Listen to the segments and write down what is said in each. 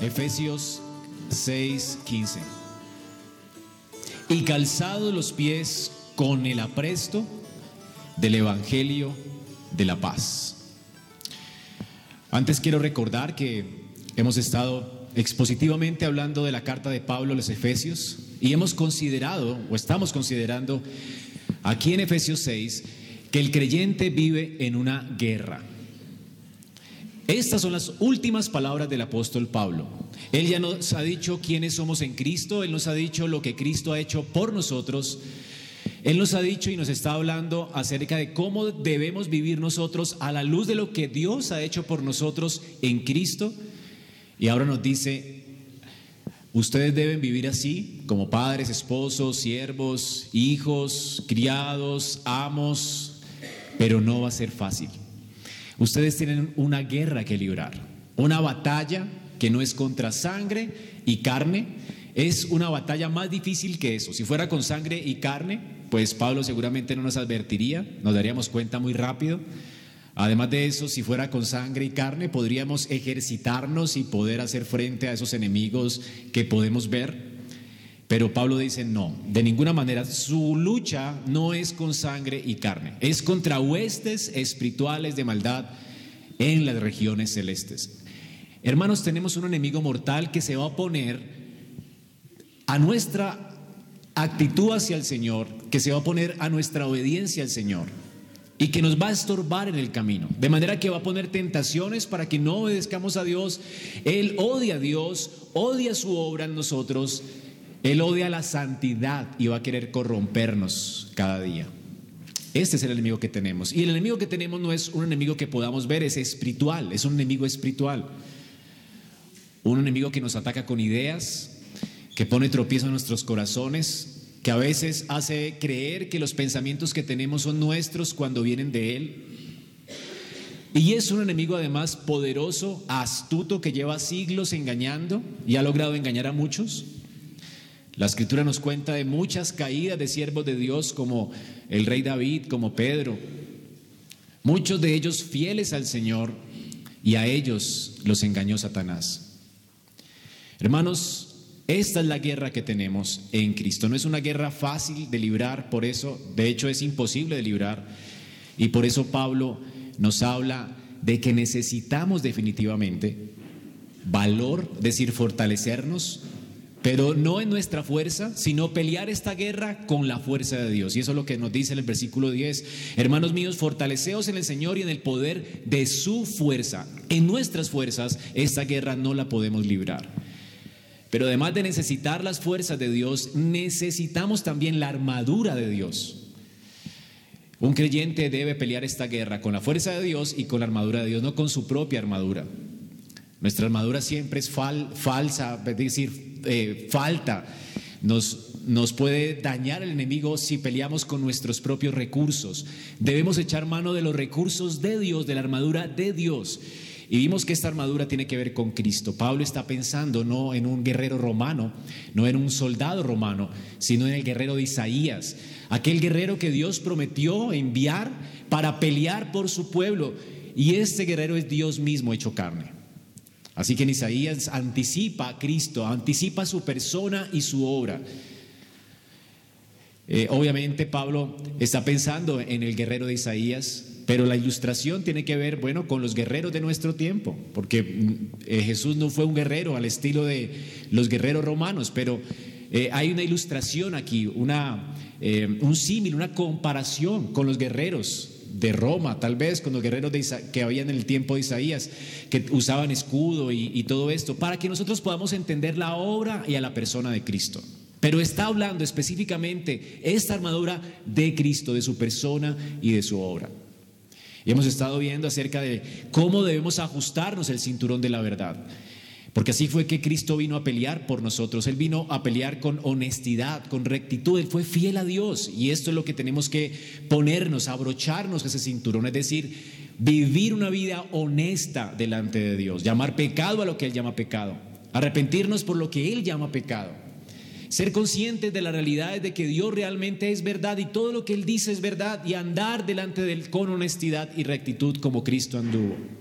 Efesios 6:15. Y calzados los pies con el apresto del Evangelio de la paz. Antes quiero recordar que hemos estado expositivamente hablando de la carta de Pablo a los Efesios y hemos considerado o estamos considerando aquí en Efesios 6 que el creyente vive en una guerra. Estas son las últimas palabras del apóstol Pablo. Él ya nos ha dicho quiénes somos en Cristo, Él nos ha dicho lo que Cristo ha hecho por nosotros. Él nos ha dicho y nos está hablando acerca de cómo debemos vivir nosotros a la luz de lo que Dios ha hecho por nosotros en Cristo. Y ahora nos dice, ustedes deben vivir así, como padres, esposos, siervos, hijos, criados, amos, pero no va a ser fácil. Ustedes tienen una guerra que librar, una batalla que no es contra sangre y carne, es una batalla más difícil que eso. Si fuera con sangre y carne, pues Pablo seguramente no nos advertiría, nos daríamos cuenta muy rápido. Además de eso, si fuera con sangre y carne, podríamos ejercitarnos y poder hacer frente a esos enemigos que podemos ver. Pero Pablo dice, no, de ninguna manera, su lucha no es con sangre y carne, es contra huestes espirituales de maldad en las regiones celestes. Hermanos, tenemos un enemigo mortal que se va a oponer a nuestra actitud hacia el Señor, que se va a oponer a nuestra obediencia al Señor y que nos va a estorbar en el camino. De manera que va a poner tentaciones para que no obedezcamos a Dios. Él odia a Dios, odia su obra en nosotros él odia la santidad y va a querer corrompernos cada día. Este es el enemigo que tenemos. Y el enemigo que tenemos no es un enemigo que podamos ver, es espiritual, es un enemigo espiritual. Un enemigo que nos ataca con ideas, que pone tropiezo en nuestros corazones, que a veces hace creer que los pensamientos que tenemos son nuestros cuando vienen de Él. Y es un enemigo además poderoso, astuto, que lleva siglos engañando y ha logrado engañar a muchos. La escritura nos cuenta de muchas caídas de siervos de Dios como el rey David, como Pedro. Muchos de ellos fieles al Señor y a ellos los engañó Satanás. Hermanos, esta es la guerra que tenemos en Cristo. No es una guerra fácil de librar, por eso, de hecho es imposible de librar. Y por eso Pablo nos habla de que necesitamos definitivamente valor, es decir, fortalecernos pero no en nuestra fuerza, sino pelear esta guerra con la fuerza de Dios. Y eso es lo que nos dice en el versículo 10. Hermanos míos, fortaleceos en el Señor y en el poder de su fuerza. En nuestras fuerzas esta guerra no la podemos librar. Pero además de necesitar las fuerzas de Dios, necesitamos también la armadura de Dios. Un creyente debe pelear esta guerra con la fuerza de Dios y con la armadura de Dios, no con su propia armadura. Nuestra armadura siempre es falsa, es decir, eh, falta, nos, nos puede dañar el enemigo si peleamos con nuestros propios recursos. Debemos echar mano de los recursos de Dios, de la armadura de Dios. Y vimos que esta armadura tiene que ver con Cristo. Pablo está pensando no en un guerrero romano, no en un soldado romano, sino en el guerrero de Isaías, aquel guerrero que Dios prometió enviar para pelear por su pueblo. Y este guerrero es Dios mismo hecho carne. Así que en Isaías anticipa a Cristo, anticipa su persona y su obra. Eh, obviamente Pablo está pensando en el guerrero de Isaías, pero la ilustración tiene que ver, bueno, con los guerreros de nuestro tiempo, porque mm, eh, Jesús no fue un guerrero al estilo de los guerreros romanos, pero eh, hay una ilustración aquí, una, un símil, una comparación con los guerreros de Roma, tal vez con los guerreros que habían en el tiempo de Isaías, que usaban escudo y, y todo esto, para que nosotros podamos entender la obra y a la persona de Cristo. Pero está hablando específicamente esta armadura de Cristo, de su persona y de su obra. Y hemos estado viendo acerca de cómo debemos ajustarnos el cinturón de la verdad. Porque así fue que Cristo vino a pelear por nosotros. Él vino a pelear con honestidad, con rectitud. Él fue fiel a Dios. Y esto es lo que tenemos que ponernos, abrocharnos ese cinturón. Es decir, vivir una vida honesta delante de Dios. Llamar pecado a lo que Él llama pecado. Arrepentirnos por lo que Él llama pecado. Ser conscientes de la realidad de que Dios realmente es verdad y todo lo que Él dice es verdad. Y andar delante de Él con honestidad y rectitud como Cristo anduvo.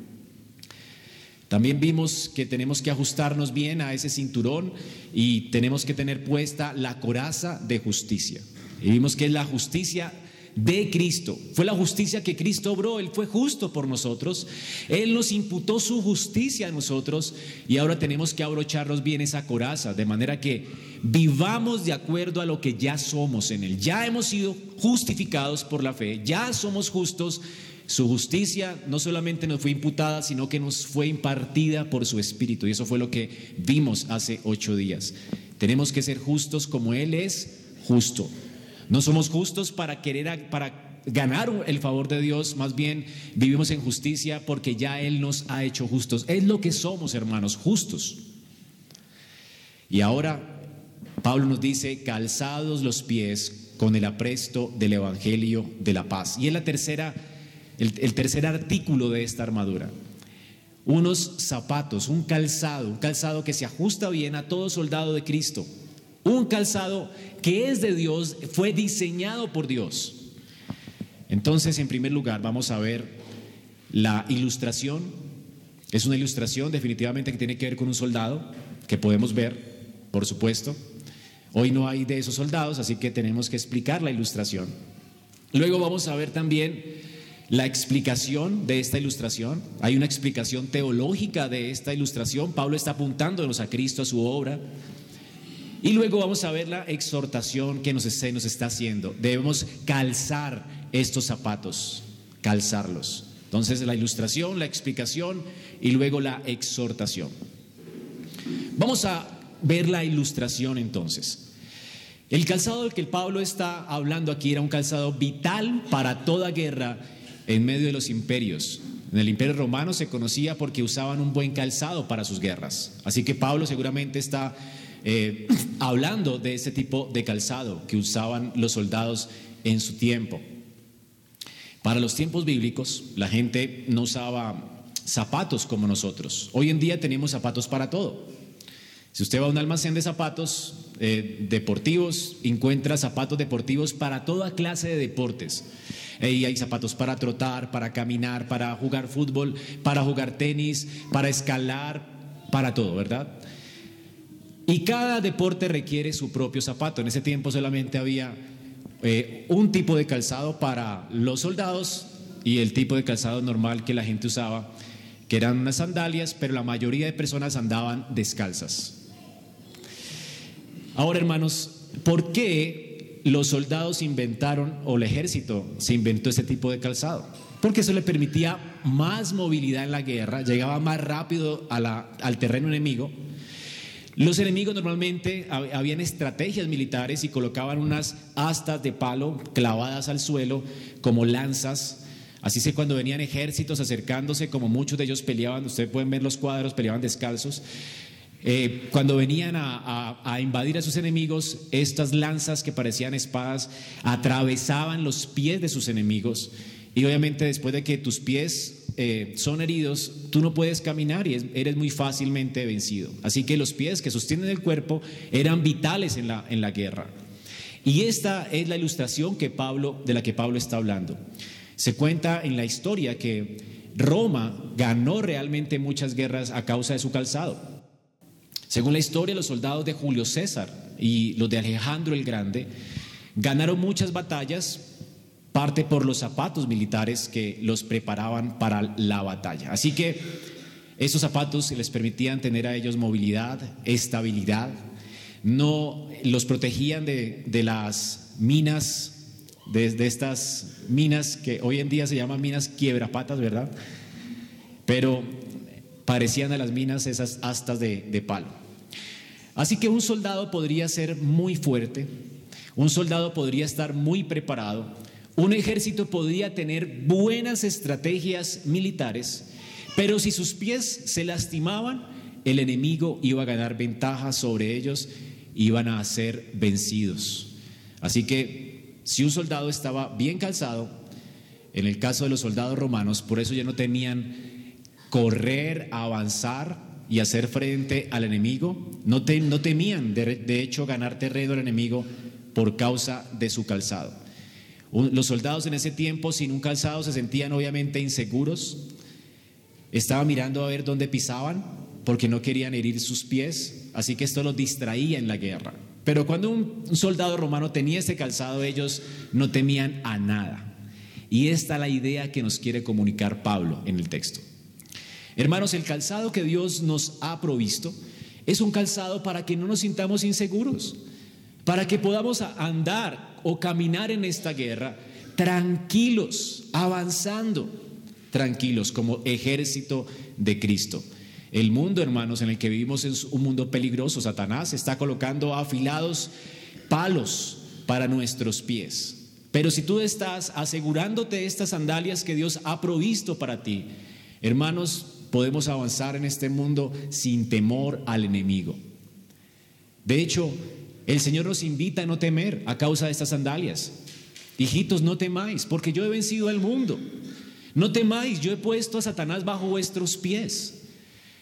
También vimos que tenemos que ajustarnos bien a ese cinturón y tenemos que tener puesta la coraza de justicia. Y vimos que es la justicia de Cristo. Fue la justicia que Cristo obró. Él fue justo por nosotros. Él nos imputó su justicia a nosotros y ahora tenemos que abrocharnos bien esa coraza, de manera que vivamos de acuerdo a lo que ya somos en Él. Ya hemos sido justificados por la fe, ya somos justos. Su justicia no solamente nos fue imputada, sino que nos fue impartida por su Espíritu. Y eso fue lo que vimos hace ocho días. Tenemos que ser justos como Él es justo. No somos justos para querer para ganar el favor de Dios, más bien vivimos en justicia porque ya Él nos ha hecho justos. Es lo que somos, hermanos, justos. Y ahora Pablo nos dice, calzados los pies con el apresto del Evangelio de la paz. Y es la tercera, el, tercer artículo de esta armadura. Unos zapatos, un calzado, un calzado que se ajusta bien a todo soldado de Cristo. Un calzado que es de Dios, fue diseñado por Dios. Entonces, en primer lugar, vamos a ver la ilustración. Es una ilustración definitivamente que tiene que ver con un soldado, que podemos ver, por supuesto. Hoy no hay de esos soldados, así que tenemos que explicar la ilustración. Luego vamos a ver también la explicación de esta ilustración. Hay una explicación teológica de esta ilustración. Pablo está apuntándonos a Cristo, a su obra. Y luego vamos a ver la exhortación que nos, nos está haciendo. Debemos calzar estos zapatos, calzarlos. Entonces la ilustración, la explicación y luego la exhortación. Vamos a ver la ilustración entonces. El calzado del que Pablo está hablando aquí era un calzado vital para toda guerra en medio de los imperios. En el imperio romano se conocía porque usaban un buen calzado para sus guerras. Así que Pablo seguramente está eh, hablando de ese tipo de calzado que usaban los soldados en su tiempo. Para los tiempos bíblicos, la gente no usaba zapatos como nosotros. Hoy en día tenemos zapatos para todo. Si usted va a un almacén de zapatos eh, deportivos, encuentra zapatos deportivos para toda clase de deportes. Y hay zapatos para trotar, para caminar, para jugar fútbol, para jugar tenis, para escalar, para todo, ¿verdad? Y cada deporte requiere su propio zapato. En ese tiempo solamente había eh, un tipo de calzado para los soldados y el tipo de calzado normal que la gente usaba, que eran unas sandalias, pero la mayoría de personas andaban descalzas. Ahora, hermanos, ¿por qué los soldados inventaron, o el ejército se inventó ese tipo de calzado? Porque eso le permitía más movilidad en la guerra, llegaba más rápido al terreno enemigo los enemigos normalmente habían estrategias militares y colocaban unas astas de palo clavadas al suelo como lanzas. Así que cuando venían ejércitos acercándose, como muchos de ellos peleaban, ustedes pueden ver los cuadros, peleaban descalzos. Eh, cuando venían a, invadir a sus enemigos, estas lanzas que parecían espadas atravesaban los pies de sus enemigos. Y obviamente después de que tus pies eh, son heridos, tú no puedes caminar y eres muy fácilmente vencido. Así que los pies que sostienen el cuerpo eran vitales en la, guerra. Y esta es la ilustración de la que Pablo está hablando. Se cuenta en la historia que Roma ganó realmente muchas guerras a causa de su calzado. Según la historia, los soldados de Julio César y los de Alejandro el Grande ganaron muchas batallas parte por los zapatos militares que los preparaban para la batalla. Así que esos zapatos les permitían tener a ellos movilidad, estabilidad, no los protegían de, las minas, de, estas minas que hoy en día se llaman minas quiebrapatas, ¿verdad? Pero parecían a las minas esas astas de, de palo. Así que un soldado podría ser muy fuerte, un soldado podría estar muy preparado, un ejército podía tener buenas estrategias militares, pero si sus pies se lastimaban, el enemigo iba a ganar ventaja sobre ellos, iban a ser vencidos. Así que si un soldado estaba bien calzado, en el caso de los soldados romanos, por eso ya no tenían correr, avanzar y hacer frente al enemigo, no, temían de, hecho ganar terreno al enemigo por causa de su calzado. Los soldados en ese tiempo sin un calzado se sentían obviamente inseguros, estaba mirando a ver dónde pisaban porque no querían herir sus pies, así que esto los distraía en la guerra. Pero cuando un soldado romano tenía ese calzado, ellos no temían a nada. Y esta es la idea que nos quiere comunicar Pablo en el texto. Hermanos, el calzado que Dios nos ha provisto es un calzado para que no nos sintamos inseguros, para que podamos andar o caminar en esta guerra tranquilos, avanzando, tranquilos como ejército de Cristo. El mundo, hermanos, en el que vivimos es un mundo peligroso. Satanás está colocando afilados palos para nuestros pies. Pero si tú estás asegurándote estas sandalias que Dios ha provisto para ti, hermanos, podemos avanzar en este mundo sin temor al enemigo. De hecho, el Señor nos invita a no temer a causa de estas sandalias. Hijitos, no temáis, porque yo he vencido al mundo. No temáis, yo he puesto a Satanás bajo vuestros pies.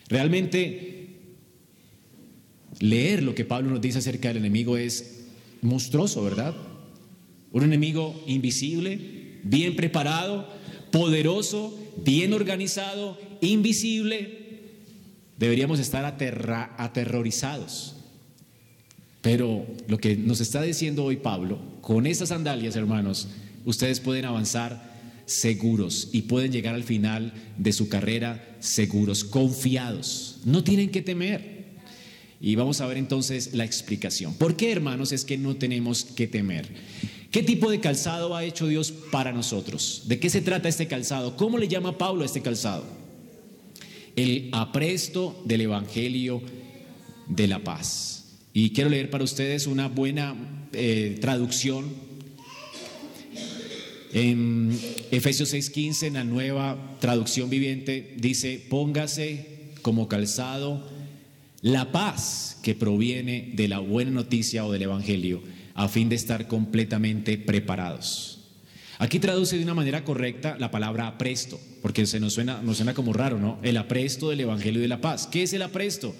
Realmente, leer lo que Pablo nos dice acerca del enemigo es monstruoso, ¿verdad? Un enemigo invisible, bien preparado, poderoso, bien organizado, invisible. Deberíamos estar aterrorizados. Pero lo que nos está diciendo hoy Pablo, con esas sandalias, hermanos, ustedes pueden avanzar seguros y pueden llegar al final de su carrera seguros, confiados. No tienen que temer. Y vamos a ver entonces la explicación. ¿Por qué, hermanos, es que no tenemos que temer? ¿Qué tipo de calzado ha hecho Dios para nosotros? ¿De qué se trata este calzado? ¿Cómo le llama Pablo a este calzado? El apresto del Evangelio de la paz. Y quiero leer para ustedes una buena eh, traducción en Efesios 6:15, en la nueva traducción viviente, dice, póngase como calzado la paz que proviene de la buena noticia o del Evangelio, a fin de estar completamente preparados. Aquí traduce de una manera correcta la palabra apresto, porque se nos suena, nos suena como raro, ¿no? El apresto del Evangelio de la paz. ¿Qué es el apresto?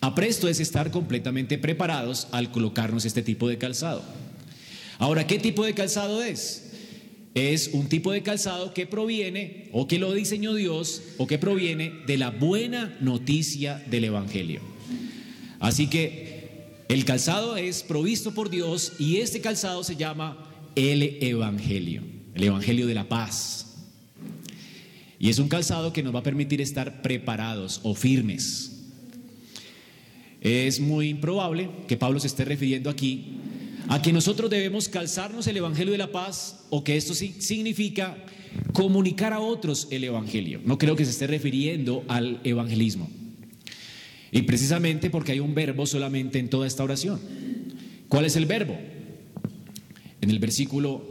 Apresto es estar completamente preparados al colocarnos este tipo de calzado. Ahora, ¿qué tipo de calzado es? es un tipo de calzado que proviene o que lo diseñó Dios o que proviene de la buena noticia del Evangelio. Así que el calzado es provisto por Dios y este calzado se llama el Evangelio, el Evangelio de la paz. Y es un calzado que nos va a permitir estar preparados o firmes. Es muy improbable que Pablo se esté refiriendo aquí a que nosotros debemos calzarnos el Evangelio de la paz o que esto significa comunicar a otros el Evangelio. No creo que se esté refiriendo al evangelismo. Y precisamente porque hay un verbo solamente en toda esta oración. ¿Cuál es el verbo? En el versículo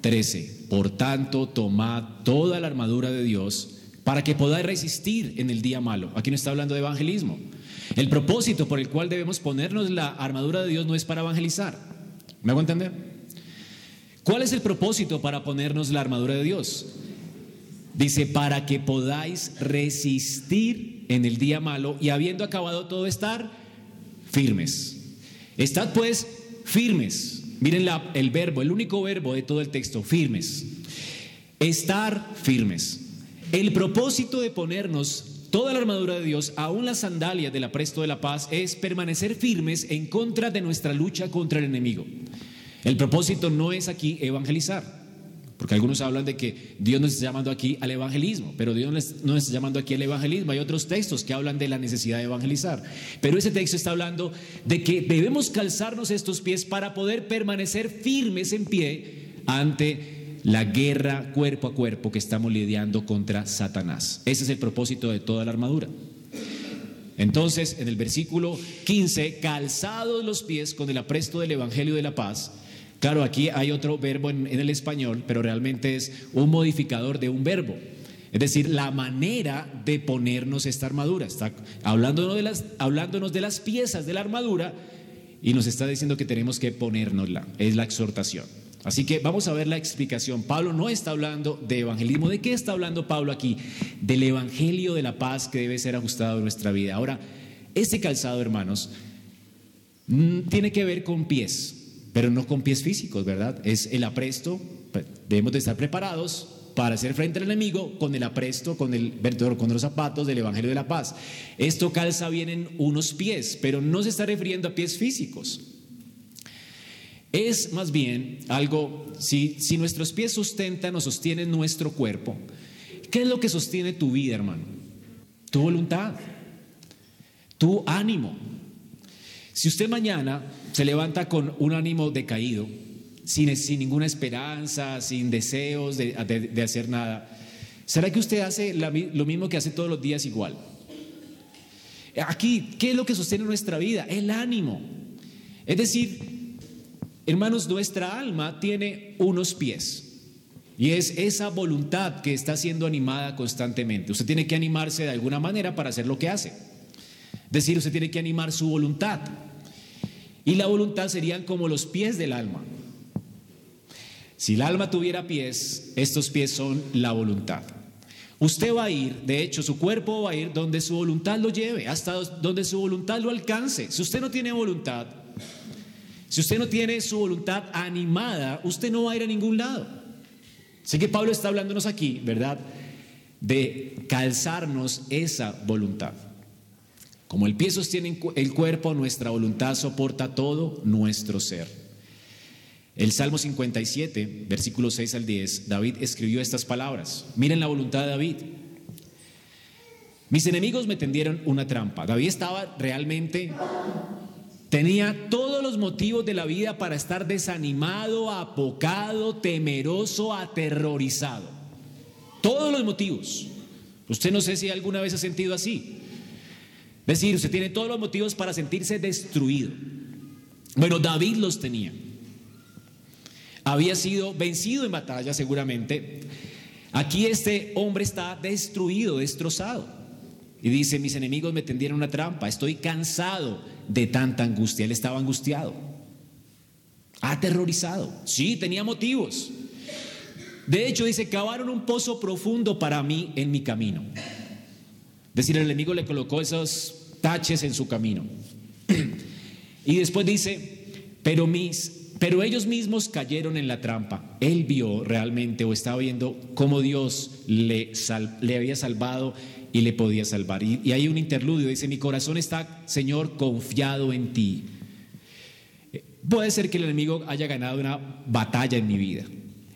13, por tanto, tomad toda la armadura de Dios para que podáis resistir en el día malo. Aquí no está hablando de evangelismo. El propósito por el cual debemos ponernos la armadura de Dios no es para evangelizar. ¿Me hago entender? ¿Cuál es el propósito para ponernos la armadura de Dios? Dice, para que podáis resistir en el día malo y habiendo acabado todo estar firmes. Estad pues firmes. Miren el verbo, el único verbo de todo el texto, firmes. Estar firmes. El propósito de ponernos toda la armadura de Dios, aún las sandalias del apresto de la paz, es permanecer firmes en contra de nuestra lucha contra el enemigo. El propósito no es aquí evangelizar, porque algunos hablan de que Dios nos está llamando aquí al evangelismo, pero Dios no nos está llamando aquí al evangelismo. Hay otros textos que hablan de la necesidad de evangelizar, pero ese texto está hablando de que debemos calzarnos estos pies para poder permanecer firmes en pie ante la guerra cuerpo a cuerpo que estamos lidiando contra Satanás. Ese es el propósito de toda la armadura. Entonces, en el versículo 15, calzados los pies con el apresto del Evangelio de la paz, Claro, aquí hay otro verbo en, el español, pero realmente es un modificador de un verbo. Es decir, la manera de ponernos esta armadura. Está hablándonos de, las, hablándonos de las piezas de la armadura y nos está diciendo que tenemos que ponérnosla. Es la exhortación. Así que vamos a ver la explicación. Pablo no está hablando de evangelismo. ¿De qué está hablando Pablo aquí? Del evangelio de la paz que debe ser ajustado en nuestra vida. Ahora, este calzado, hermanos, mm, tiene que ver con pies pero no con pies físicos, ¿verdad? Es el apresto, pues, debemos de estar preparados para hacer frente al enemigo con el apresto, con, el, con los zapatos del Evangelio de la Paz. Esto calza bien en unos pies, pero no se está refiriendo a pies físicos. Es más bien algo, si, si nuestros pies sustentan o sostienen nuestro cuerpo, ¿qué es lo que sostiene tu vida, hermano? Tu voluntad, tu ánimo. Si usted mañana se levanta con un ánimo decaído, sin, sin ninguna esperanza, sin deseos de, hacer nada, ¿será que usted hace lo mismo que hace todos los días igual? Aquí, ¿qué es lo que sostiene nuestra vida? El ánimo. Es decir, hermanos, nuestra alma tiene unos pies. Y es esa voluntad que está siendo animada constantemente. Usted tiene que animarse de alguna manera para hacer lo que hace. Es decir, usted tiene que animar su voluntad. Y la voluntad serían como los pies del alma. Si el alma tuviera pies, estos pies son la voluntad. Usted va a ir, de hecho, su cuerpo va a ir donde su voluntad lo lleve, hasta donde su voluntad lo alcance. Si usted no tiene voluntad, si usted no tiene su voluntad animada, usted no va a ir a ningún lado. Así que Pablo está hablándonos aquí, ¿verdad? De calzarnos esa voluntad. Como el pie sostiene el cuerpo, nuestra voluntad soporta todo nuestro ser. El Salmo 57, versículos 6 al 10, David escribió estas palabras. Miren la voluntad de David. Mis enemigos me tendieron una trampa. David estaba realmente, tenía todos los motivos de la vida para estar desanimado, apocado, temeroso, aterrorizado. Todos los motivos. Usted no sé si alguna vez ha sentido así. Es decir, usted tiene todos los motivos para sentirse destruido. Bueno, David los tenía había sido vencido en batalla seguramente. Aquí este hombre está destruido, destrozado. Y dice, mis enemigos me tendieron una trampa, estoy cansado de tanta angustia. Él estaba angustiado, aterrorizado. Sí, tenía motivos. De hecho, dice, cavaron un pozo profundo para mí en mi camino. Es decir, el enemigo le colocó esos taches en su camino. Y después dice, pero mis pero ellos mismos cayeron en la trampa. Él vio realmente o estaba viendo cómo Dios le, le había salvado y le podía salvar. Y, y hay un interludio, dice, mi corazón está, Señor, confiado en ti. Puede ser que el enemigo haya ganado una batalla en mi vida,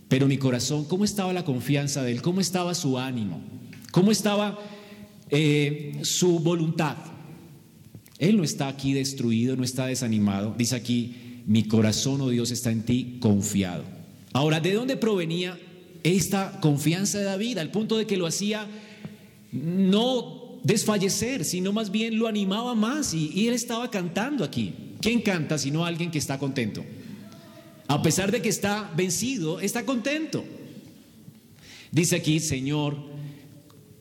pero mi corazón, ¿cómo estaba la confianza de él? ¿Cómo estaba su ánimo? ¿Cómo estaba eh, su voluntad? Él no está aquí destruido, no está desanimado. Dice aquí, mi corazón, oh Dios, está en ti confiado. Ahora, ¿de dónde provenía esta confianza de David? Al punto de que lo hacía no desfallecer, sino más bien lo animaba más y, él estaba cantando aquí. ¿Quién canta sino alguien que está contento? A pesar de que está vencido, está contento. Dice aquí, Señor,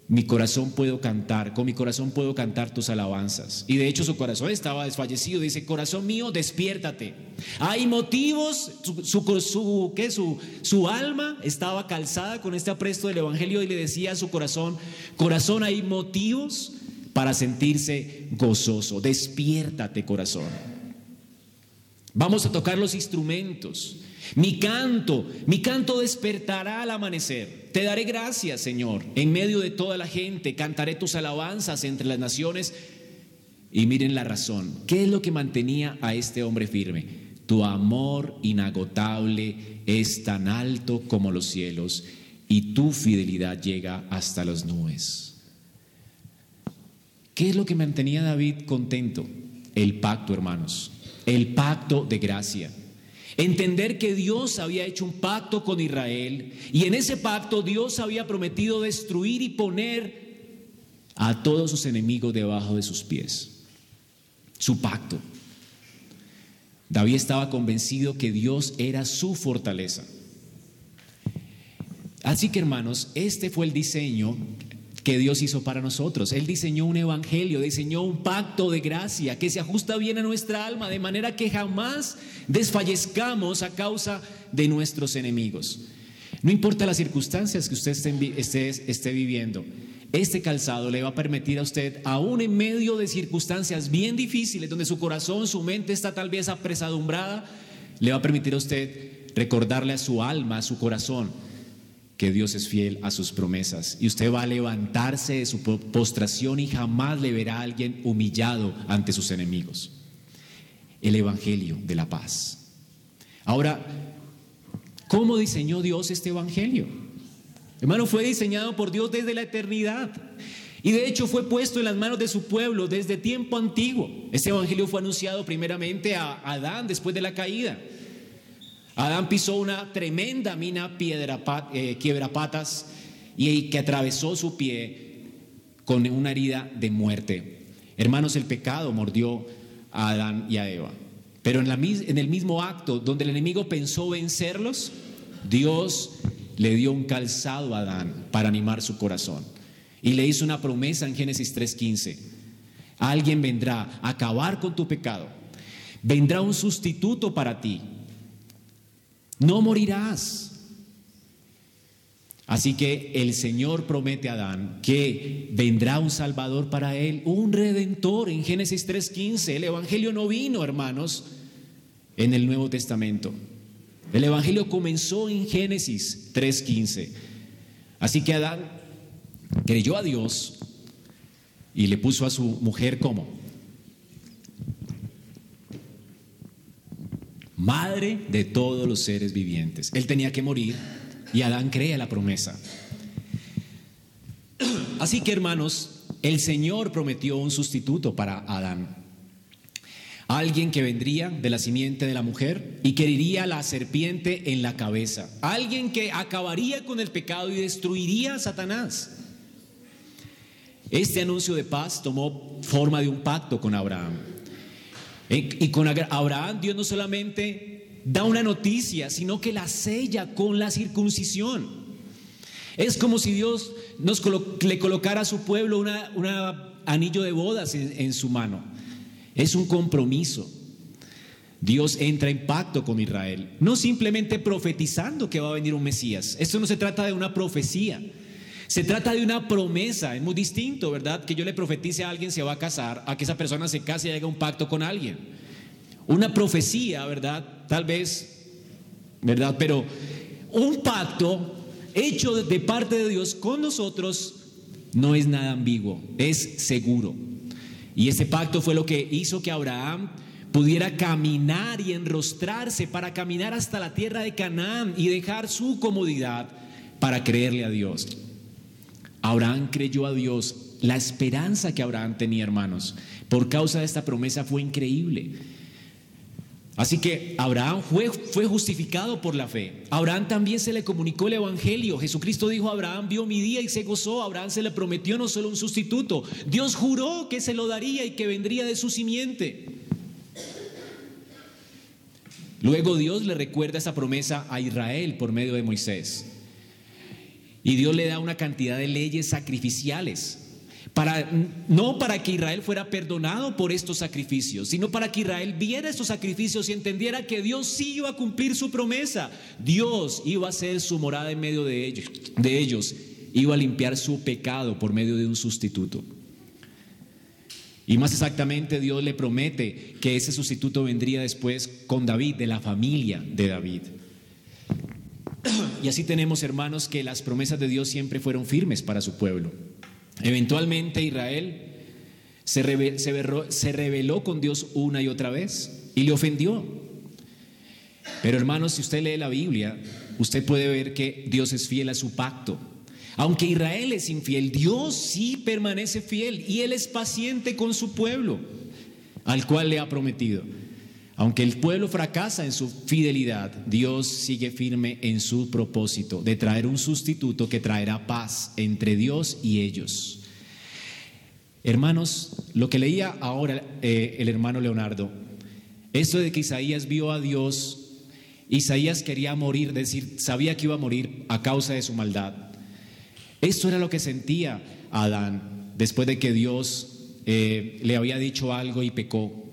mi corazón puedo cantar, con mi corazón puedo cantar tus alabanzas. Y de hecho su corazón estaba desfallecido. Dice, corazón mío, despiértate. Hay motivos, su, su, ¿qué? su, su alma estaba calzada con este apresto del Evangelio y le decía a su corazón, corazón, hay motivos para sentirse gozoso. Despiértate, corazón. Vamos a tocar los instrumentos. Mi canto, mi canto despertará al amanecer. Te daré gracias, Señor, en medio de toda la gente. Cantaré tus alabanzas entre las naciones. Y miren la razón. ¿Qué es lo que mantenía a este hombre firme? Tu amor inagotable es tan alto como los cielos y tu fidelidad llega hasta las nubes. ¿Qué es lo que mantenía a David contento? El pacto, hermanos. El pacto de gracia. Entender que Dios había hecho un pacto con Israel y en ese pacto Dios había prometido destruir y poner a todos sus enemigos debajo de sus pies. Su pacto. David estaba convencido que Dios era su fortaleza. Así que hermanos, este fue el diseño que Dios hizo para nosotros. Él diseñó un evangelio, diseñó un pacto de gracia que se ajusta bien a nuestra alma, de manera que jamás desfallezcamos a causa de nuestros enemigos. No importa las circunstancias que usted esté, esté, viviendo, este calzado le va a permitir a usted, aún en medio de circunstancias bien difíciles, donde su corazón, su mente está tal vez apresadumbrada, le va a permitir a usted recordarle a su alma, a su corazón, que Dios es fiel a sus promesas. Y usted va a levantarse de su postración y jamás le verá a alguien humillado ante sus enemigos. El Evangelio de la paz. Ahora, ¿cómo diseñó Dios este Evangelio? Hermano, fue diseñado por Dios desde la eternidad. Y de hecho fue puesto en las manos de su pueblo desde tiempo antiguo. Este evangelio fue anunciado primeramente a Adán después de la caída. Adán pisó una tremenda mina piedra, eh, patas y que atravesó su pie con una herida de muerte. Hermanos, el pecado mordió a Adán y a Eva. Pero en, en el mismo acto donde el enemigo pensó vencerlos, Dios le dio un calzado a Adán para animar su corazón. Y le hizo una promesa en Génesis 3:15. Alguien vendrá a acabar con tu pecado. Vendrá un sustituto para ti. No morirás. Así que el Señor promete a Adán que vendrá un Salvador para él, un redentor en Génesis 3:15. El Evangelio no vino, hermanos, en el Nuevo Testamento. El Evangelio comenzó en Génesis 3:15. Así que Adán creyó a Dios y le puso a su mujer como madre de todos los seres vivientes. Él tenía que morir y Adán cree la promesa. Así que hermanos, el Señor prometió un sustituto para Adán. Alguien que vendría de la simiente de la mujer y que heriría la serpiente en la cabeza. Alguien que acabaría con el pecado y destruiría a Satanás. Este anuncio de paz tomó forma de un pacto con Abraham. Y con Abraham Dios no solamente da una noticia, sino que la sella con la circuncisión. Es como si Dios nos le colocara a su pueblo un anillo de bodas en su mano. Es un compromiso. Dios entra en pacto con Israel, no simplemente profetizando que va a venir un Mesías. Esto no se trata de una profecía. Se trata de una promesa, es muy distinto, ¿verdad? Que yo le profetice a alguien se va a casar, a que esa persona se case y haga un pacto con alguien. Una profecía, ¿verdad? Tal vez, ¿verdad? Pero un pacto hecho de parte de Dios con nosotros no es nada ambiguo, es seguro. Y ese pacto fue lo que hizo que Abraham pudiera caminar y enrostrarse para caminar hasta la tierra de Canaán y dejar su comodidad para creerle a Dios. Abraham creyó a Dios. La esperanza que Abraham tenía, hermanos, por causa de esta promesa fue increíble. Así que Abraham fue, justificado por la fe. Abraham también se le comunicó el Evangelio. Jesucristo dijo, Abraham vio mi día y se gozó. Abraham se le prometió no solo un sustituto. Dios juró que se lo daría y que vendría de su simiente. Luego Dios le recuerda esa promesa a Israel por medio de Moisés. Y Dios le da una cantidad de leyes sacrificiales. Para, no para que Israel fuera perdonado por estos sacrificios, sino para que Israel viera estos sacrificios y entendiera que Dios sí iba a cumplir su promesa. Dios iba a ser su morada en medio de ellos, de ellos. Iba a limpiar su pecado por medio de un sustituto. Y más exactamente Dios le promete que ese sustituto vendría después con David, de la familia de David. Y así tenemos, hermanos, que las promesas de Dios siempre fueron firmes para su pueblo. Eventualmente Israel se, rebeló, con Dios una y otra vez y le ofendió. Pero hermanos, si usted lee la Biblia, usted puede ver que Dios es fiel a su pacto. Aunque Israel es infiel, Dios sí permanece fiel y Él es paciente con su pueblo, al cual le ha prometido. Aunque el pueblo fracasa en su fidelidad, Dios sigue firme en su propósito de traer un sustituto que traerá paz entre Dios y ellos. Hermanos, lo que leía ahora eh, el hermano Leonardo, esto de que Isaías vio a Dios, Isaías quería morir, decir, sabía que iba a morir a causa de su maldad. Esto era lo que sentía Adán después de que Dios eh, le había dicho algo y pecó.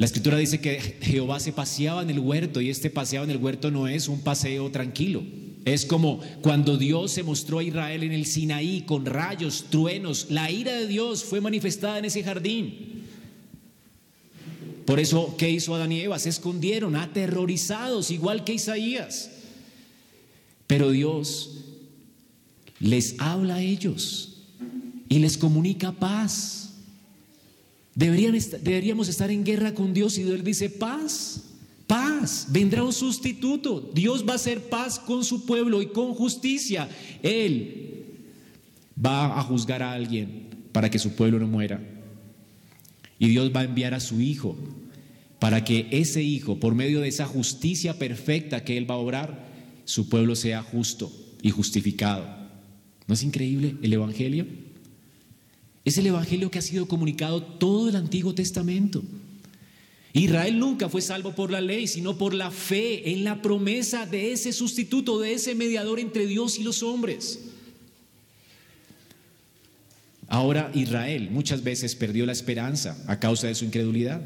La escritura dice que Jehová se paseaba en el huerto y este paseado en el huerto no es un paseo tranquilo. Es como cuando Dios se mostró a Israel en el Sinaí con rayos, truenos. La ira de Dios fue manifestada en ese jardín. Por eso, ¿qué hizo Adán y Eva? Se escondieron, aterrorizados, igual que Isaías. Pero Dios les habla a ellos y les comunica paz. Deberíamos estar en guerra con Dios y Dios dice paz, paz. Vendrá un sustituto. Dios va a hacer paz con su pueblo y con justicia. Él va a juzgar a alguien para que su pueblo no muera. Y Dios va a enviar a su Hijo para que ese Hijo, por medio de esa justicia perfecta que Él va a obrar, su pueblo sea justo y justificado. ¿No es increíble el Evangelio? Es el Evangelio que ha sido comunicado todo el Antiguo Testamento. Israel nunca fue salvo por la ley, sino por la fe en la promesa de ese sustituto, de ese mediador entre Dios y los hombres. Ahora Israel muchas veces perdió la esperanza a causa de su incredulidad.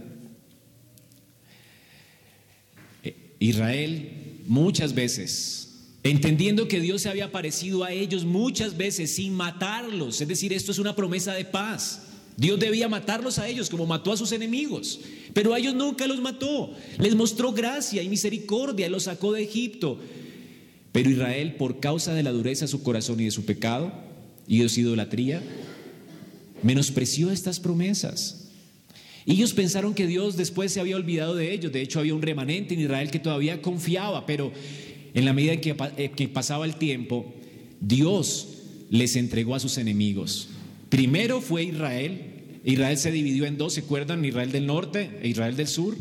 Eh, Israel muchas veces entendiendo que Dios se había aparecido a ellos muchas veces sin matarlos. Es decir, esto es una promesa de paz. Dios debía matarlos a ellos como mató a sus enemigos, pero a ellos nunca los mató. Les mostró gracia y misericordia, los sacó de Egipto. Pero Israel, por causa de la dureza de su corazón y de su pecado y de su idolatría, menospreció estas promesas. Y ellos pensaron que Dios después se había olvidado de ellos. De hecho, había un remanente en Israel que todavía confiaba, pero en la medida en eh, que, pasaba el tiempo, Dios les entregó a sus enemigos. Primero fue Israel. Israel se dividió en dos, ¿se acuerdan? Israel del norte e Israel del sur.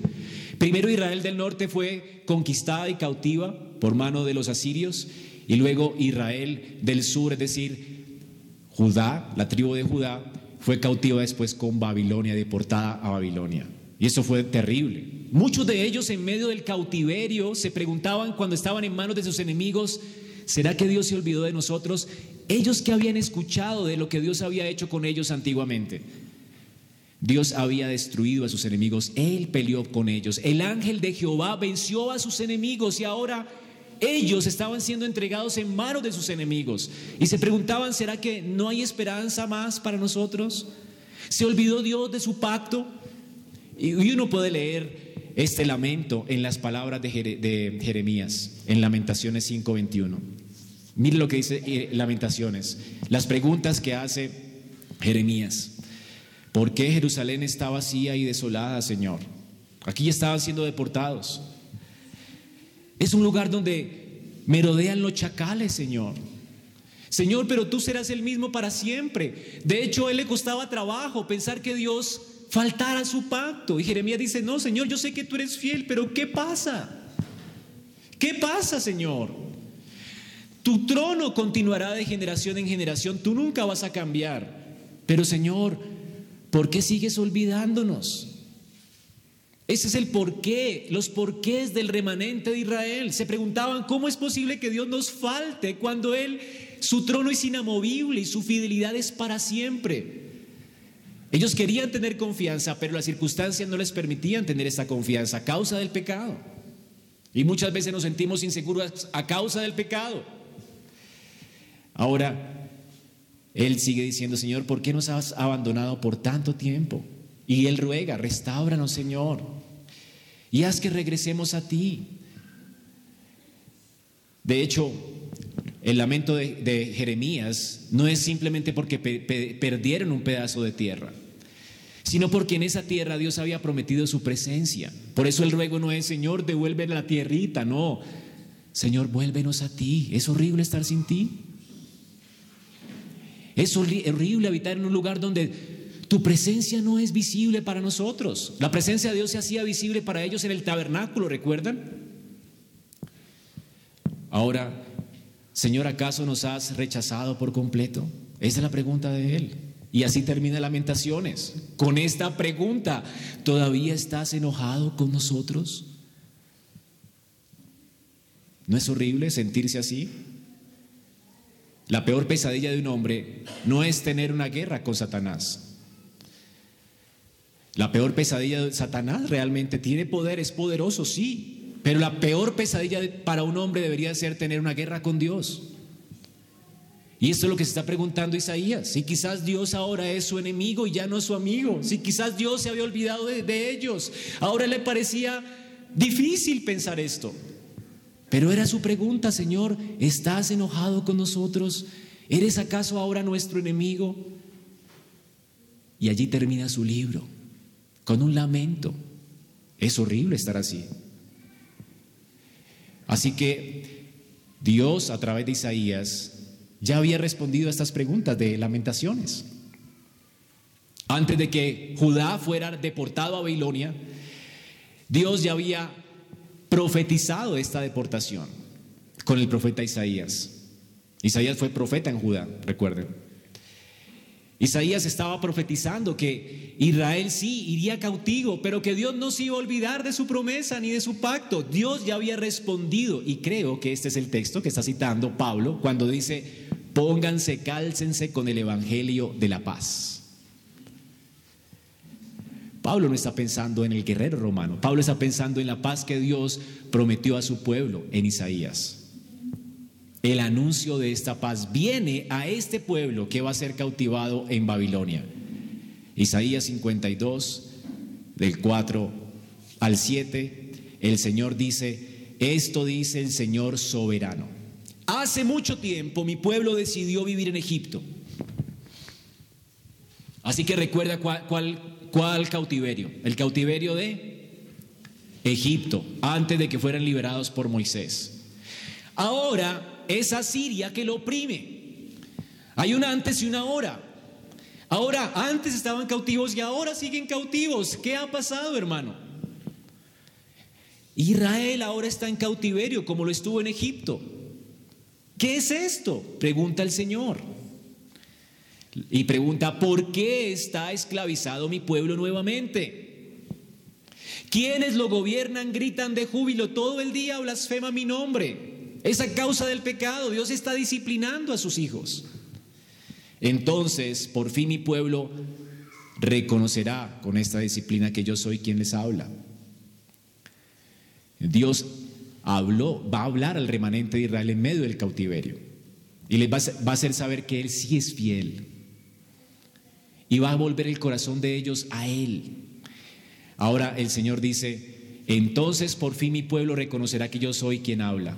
Primero Israel del norte fue conquistada y cautiva por mano de los asirios y luego Israel del sur, es decir, Judá, la tribu de Judá, fue cautiva después con Babilonia, deportada a Babilonia. Y eso fue terrible. Muchos de ellos en medio del cautiverio se preguntaban cuando estaban en manos de sus enemigos, ¿será que Dios se olvidó de nosotros? Ellos que habían escuchado de lo que Dios había hecho con ellos antiguamente. Dios había destruido a sus enemigos, Él peleó con ellos. El ángel de Jehová venció a sus enemigos y ahora ellos estaban siendo entregados en manos de sus enemigos. Y se preguntaban, ¿será que no hay esperanza más para nosotros? ¿Se olvidó Dios de su pacto? Y uno puede leer este lamento en las palabras de, Jeremías, en Lamentaciones 5:21. Mire lo que dice eh, Lamentaciones, las preguntas que hace Jeremías. ¿Por qué Jerusalén está vacía y desolada, Señor? Aquí estaban siendo deportados. Es un lugar donde merodean los chacales, Señor. Señor, pero tú serás el mismo para siempre. De hecho, a él le costaba trabajo pensar que Dios faltar a su pacto. Y Jeremías dice, no, Señor, yo sé que tú eres fiel, pero ¿qué pasa? ¿Qué pasa, Señor? Tu trono continuará de generación en generación, tú nunca vas a cambiar. Pero Señor, ¿por qué sigues olvidándonos? Ese es el porqué, los porqués del remanente de Israel. Se preguntaban, ¿cómo es posible que Dios nos falte cuando Él, su trono es inamovible y su fidelidad es para siempre? Ellos querían tener confianza, pero las circunstancias no les permitían tener esta confianza a causa del pecado. Y muchas veces nos sentimos inseguros a causa del pecado. Ahora, Él sigue diciendo, Señor, ¿por qué nos has abandonado por tanto tiempo? Y Él ruega, restauranos, Señor, y haz que regresemos a ti. De hecho, el lamento de, Jeremías no es simplemente porque perdieron un pedazo de tierra sino porque en esa tierra Dios había prometido su presencia. Por eso el ruego no es, Señor, devuelve la tierrita, no. Señor, vuélvenos a ti. Es horrible estar sin ti. Es horrible habitar en un lugar donde tu presencia no es visible para nosotros. La presencia de Dios se hacía visible para ellos en el tabernáculo, ¿recuerdan? Ahora, Señor, ¿acaso nos has rechazado por completo? Esa es la pregunta de Él. Y así termina Lamentaciones, con esta pregunta, ¿todavía estás enojado con nosotros? ¿No es horrible sentirse así? La peor pesadilla de un hombre no es tener una guerra con Satanás. La peor pesadilla de Satanás realmente tiene poder, es poderoso, sí, pero la peor pesadilla para un hombre debería ser tener una guerra con Dios. Y esto es lo que se está preguntando Isaías. Si quizás Dios ahora es su enemigo y ya no es su amigo. Si quizás Dios se había olvidado de, ellos. Ahora le parecía difícil pensar esto. Pero era su pregunta, Señor, ¿estás enojado con nosotros? ¿Eres acaso ahora nuestro enemigo? Y allí termina su libro, con un lamento. Es horrible estar así. Así que Dios a través de Isaías ya había respondido a estas preguntas de lamentaciones. Antes de que Judá fuera deportado a Babilonia, Dios ya había profetizado esta deportación con el profeta Isaías. Isaías fue profeta en Judá, recuerden. Isaías estaba profetizando que Israel sí iría cautivo, pero que Dios no se iba a olvidar de su promesa ni de su pacto. Dios ya había respondido y creo que este es el texto que está citando Pablo cuando dice, pónganse, cálcense con el Evangelio de la paz. Pablo no está pensando en el guerrero romano, Pablo está pensando en la paz que Dios prometió a su pueblo en Isaías. El anuncio de esta paz viene a este pueblo que va a ser cautivado en Babilonia. Isaías 52, del 4 al 7, el Señor dice, esto dice el Señor soberano. Hace mucho tiempo mi pueblo decidió vivir en Egipto. Así que recuerda cuál, cuál ¿Cuál cautiverio? El cautiverio de Egipto, antes de que fueran liberados por Moisés. Ahora es Asiria que lo oprime. Hay un antes y una ahora. Ahora, antes estaban cautivos y ahora siguen cautivos. ¿Qué ha pasado, hermano? Israel ahora está en cautiverio como lo estuvo en Egipto. ¿Qué es esto? Pregunta el Señor. Y pregunta, ¿por qué está esclavizado mi pueblo nuevamente? Quienes lo gobiernan gritan de júbilo todo el día, blasfema mi nombre. Es a causa del pecado. Dios está disciplinando a sus hijos. Entonces, por fin mi pueblo reconocerá con esta disciplina que yo soy quien les habla. Dios habló, va a hablar al remanente de Israel en medio del cautiverio y les va a hacer saber que Él sí es fiel, y va a volver el corazón de ellos a Él. Ahora el Señor dice, entonces por fin mi pueblo reconocerá que yo soy quien habla.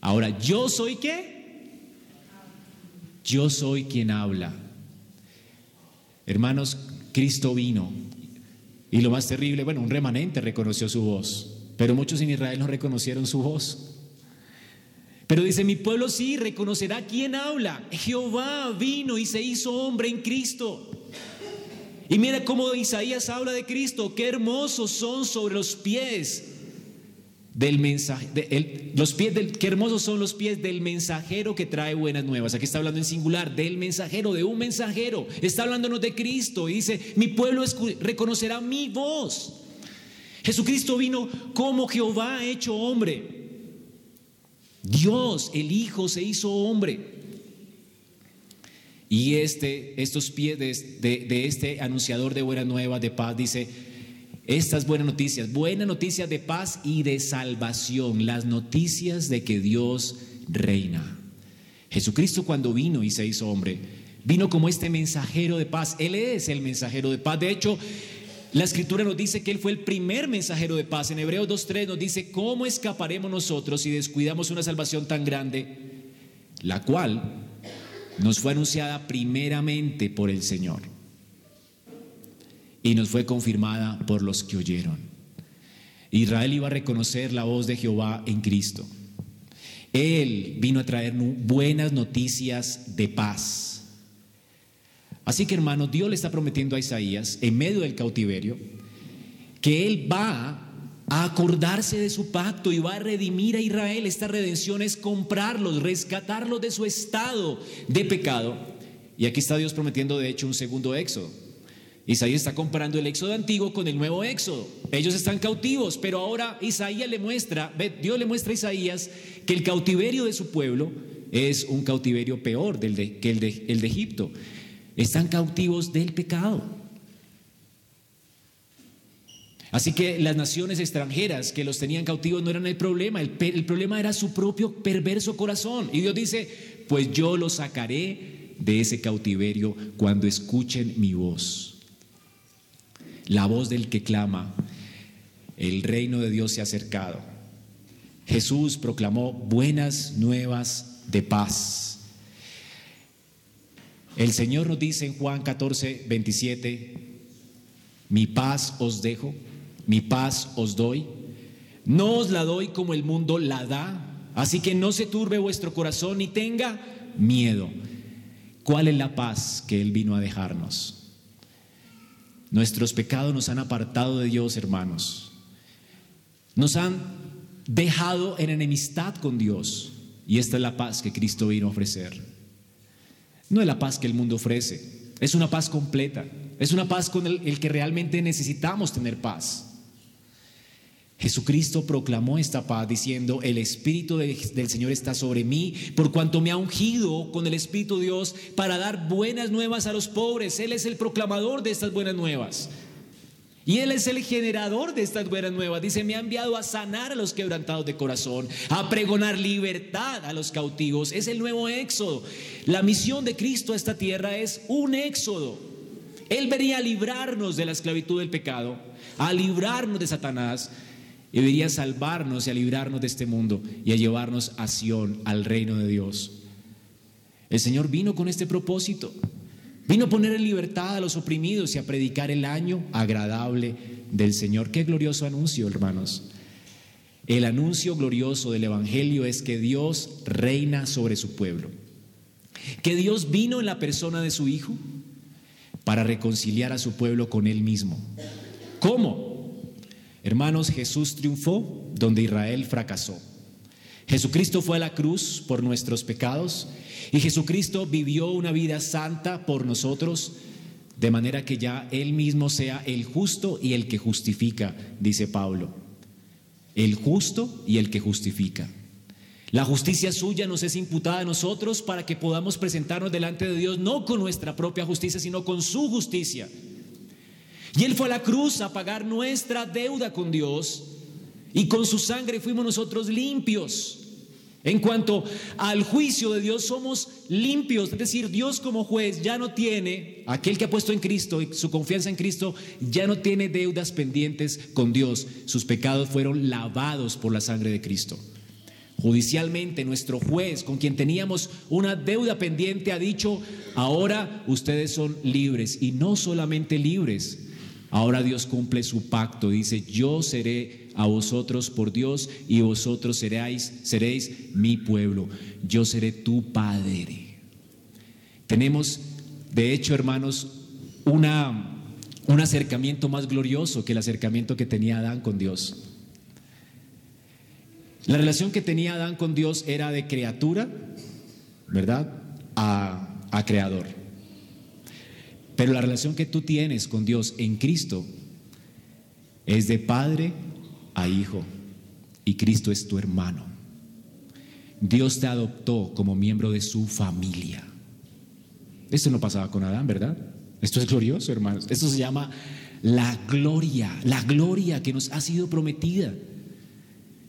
Ahora, ¿yo soy qué? Yo soy quien habla. Hermanos, Cristo vino. Y lo más terrible, bueno, un remanente reconoció su voz, pero muchos en Israel no reconocieron su voz. Pero dice, mi pueblo sí reconocerá quién habla. Jehová vino y se hizo hombre en Cristo. Y mira cómo Isaías habla de Cristo, qué hermosos son sobre los pies del mensaje, los pies qué hermosos son los pies del mensajero que trae buenas nuevas. Aquí está hablando en singular, del mensajero, de un mensajero. Está hablándonos de Cristo y dice, mi pueblo reconocerá mi voz. Jesucristo vino como Jehová hecho hombre. Dios, el Hijo, se hizo hombre. Y este, estos pies de, de, este anunciador de buenas nuevas de paz dice, estas buenas noticias, buenas noticias de paz y de salvación, las noticias de que Dios reina. Jesucristo cuando vino y se hizo hombre, vino como este mensajero de paz. Él es el mensajero de paz. De hecho, la escritura nos dice que Él fue el primer mensajero de paz. En Hebreos 2.3 nos dice, ¿cómo escaparemos nosotros si descuidamos una salvación tan grande? La cual nos fue anunciada primeramente por el Señor y nos fue confirmada por los que oyeron. Israel iba a reconocer la voz de Jehová en Cristo. Él vino a traer buenas noticias de paz Así que hermanos, Dios le está prometiendo a Isaías, en medio del cautiverio, que Él va a acordarse de su pacto y va a redimir a Israel. Esta redención es comprarlos, rescatarlos de su estado de pecado. Y aquí está Dios prometiendo de hecho un segundo éxodo. Isaías está comparando el éxodo antiguo con el nuevo éxodo. Ellos están cautivos, pero ahora Isaías le muestra, Dios le muestra a Isaías que el cautiverio de su pueblo es un cautiverio peor que el de, el de Egipto. Están cautivos del pecado. Así que las naciones extranjeras que los tenían cautivos no eran el problema, el, problema era su propio perverso corazón. Y Dios dice, pues yo los sacaré de ese cautiverio cuando escuchen mi voz. La voz del que clama, el reino de Dios se ha acercado. Jesús proclamó buenas nuevas de paz. El Señor nos dice en Juan 14, 27, mi paz os dejo, mi paz os doy. No os la doy como el mundo la da, así que no se turbe vuestro corazón ni tenga miedo. ¿Cuál es la paz que Él vino a dejarnos? Nuestros pecados nos han apartado de Dios, hermanos. Nos han dejado en enemistad con Dios. Y esta es la paz que Cristo vino a ofrecer. No es la paz que el mundo ofrece, es una paz completa, es una paz con el, que realmente necesitamos tener paz. Jesucristo proclamó esta paz diciendo, el Espíritu del Señor está sobre mí, por cuanto me ha ungido con el Espíritu de Dios para dar buenas nuevas a los pobres. Él es el proclamador de estas buenas nuevas. Y Él es el generador de estas buenas nuevas. Dice, me ha enviado a sanar a los quebrantados de corazón, a pregonar libertad a los cautivos. Es el nuevo éxodo. La misión de Cristo a esta tierra es un éxodo. Él venía a librarnos de la esclavitud del pecado, a librarnos de Satanás, y venía a salvarnos y a librarnos de este mundo y a llevarnos a Sión, al reino de Dios. El Señor vino con este propósito. Vino a poner en libertad a los oprimidos y a predicar el año agradable del Señor. Qué glorioso anuncio, hermanos. El anuncio glorioso del Evangelio es que Dios reina sobre su pueblo. Que Dios vino en la persona de su Hijo para reconciliar a su pueblo con Él mismo. ¿Cómo? Hermanos, Jesús triunfó donde Israel fracasó. Jesucristo fue a la cruz por nuestros pecados y Jesucristo vivió una vida santa por nosotros, de manera que ya Él mismo sea el justo y el que justifica, dice Pablo. El justo y el que justifica. La justicia suya nos es imputada a nosotros para que podamos presentarnos delante de Dios no con nuestra propia justicia, sino con su justicia. Y Él fue a la cruz a pagar nuestra deuda con Dios y con su sangre fuimos nosotros limpios. En cuanto al juicio de Dios, somos limpios, es decir, Dios como juez ya no tiene, aquel que ha puesto en Cristo y su confianza en Cristo, ya no tiene deudas pendientes con Dios. Sus pecados fueron lavados por la sangre de Cristo. Judicialmente, nuestro juez, con quien teníamos una deuda pendiente, ha dicho, ahora ustedes son libres y no solamente libres. Ahora Dios cumple su pacto, dice, yo seré a vosotros por Dios y vosotros seréis, seréis mi pueblo. Yo seré tu padre. Tenemos, de hecho, hermanos, una, un acercamiento más glorioso que el acercamiento que tenía Adán con Dios. La relación que tenía Adán con Dios era de criatura, ¿verdad? A, a creador. Pero la relación que tú tienes con Dios en Cristo es de padre hijo y Cristo es tu hermano. Dios te adoptó como miembro de su familia. Esto no pasaba con Adán, ¿verdad? Esto es glorioso, hermanos. Esto se llama la gloria, la gloria que nos ha sido prometida.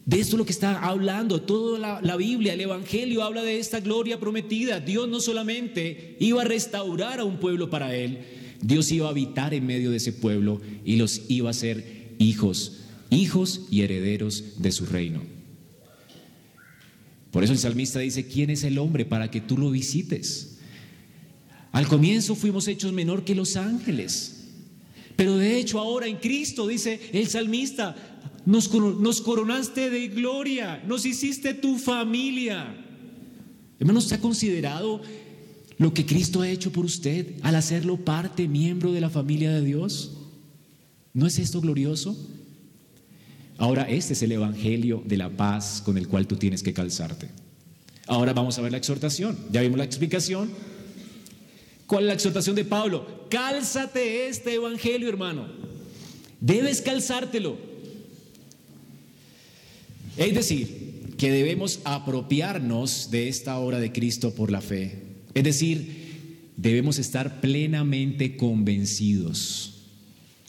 De esto es lo que está hablando toda la, la, Biblia, el Evangelio habla de esta gloria prometida. Dios no solamente iba a restaurar a un pueblo para él, Dios iba a habitar en medio de ese pueblo y los iba a ser hijos hijos y herederos de su reino. Por eso el salmista dice, ¿quién es el hombre para que tú lo visites? Al comienzo fuimos hechos menor que los ángeles, pero de hecho ahora en Cristo, dice el salmista, nos, nos coronaste de gloria, nos hiciste tu familia. Hermanos, ¿se ha considerado lo que Cristo ha hecho por usted al hacerlo parte, miembro de la familia de Dios? ¿No es esto glorioso? Ahora este es el Evangelio de la paz con el cual tú tienes que calzarte. Ahora vamos a ver la exhortación. Ya vimos la explicación. ¿Cuál es la exhortación de Pablo? Cálzate este Evangelio, hermano. Debes calzártelo. Es decir, que debemos apropiarnos de esta obra de Cristo por la fe. Es decir, debemos estar plenamente convencidos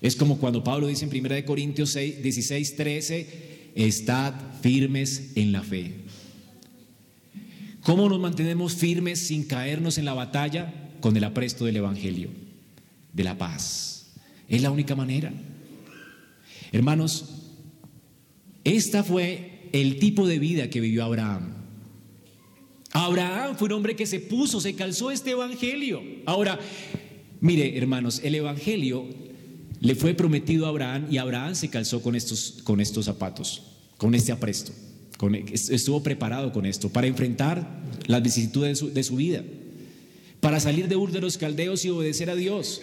es como cuando Pablo dice en 1 Corintios 6, 16, 13, estad firmes en la fe. ¿Cómo nos mantenemos firmes sin caernos en la batalla? Con el apresto del Evangelio, de la paz. Es la única manera. Hermanos, esta fue el tipo de vida que vivió Abraham. Abraham fue un hombre que se puso, se calzó este evangelio. Ahora, mire, hermanos, el evangelio le fue prometido a Abraham y Abraham se calzó con estos, con estos zapatos, con este apresto. estuvo preparado con esto para enfrentar las vicisitudes de su, de su vida, para salir de Ur de los Caldeos y obedecer a Dios.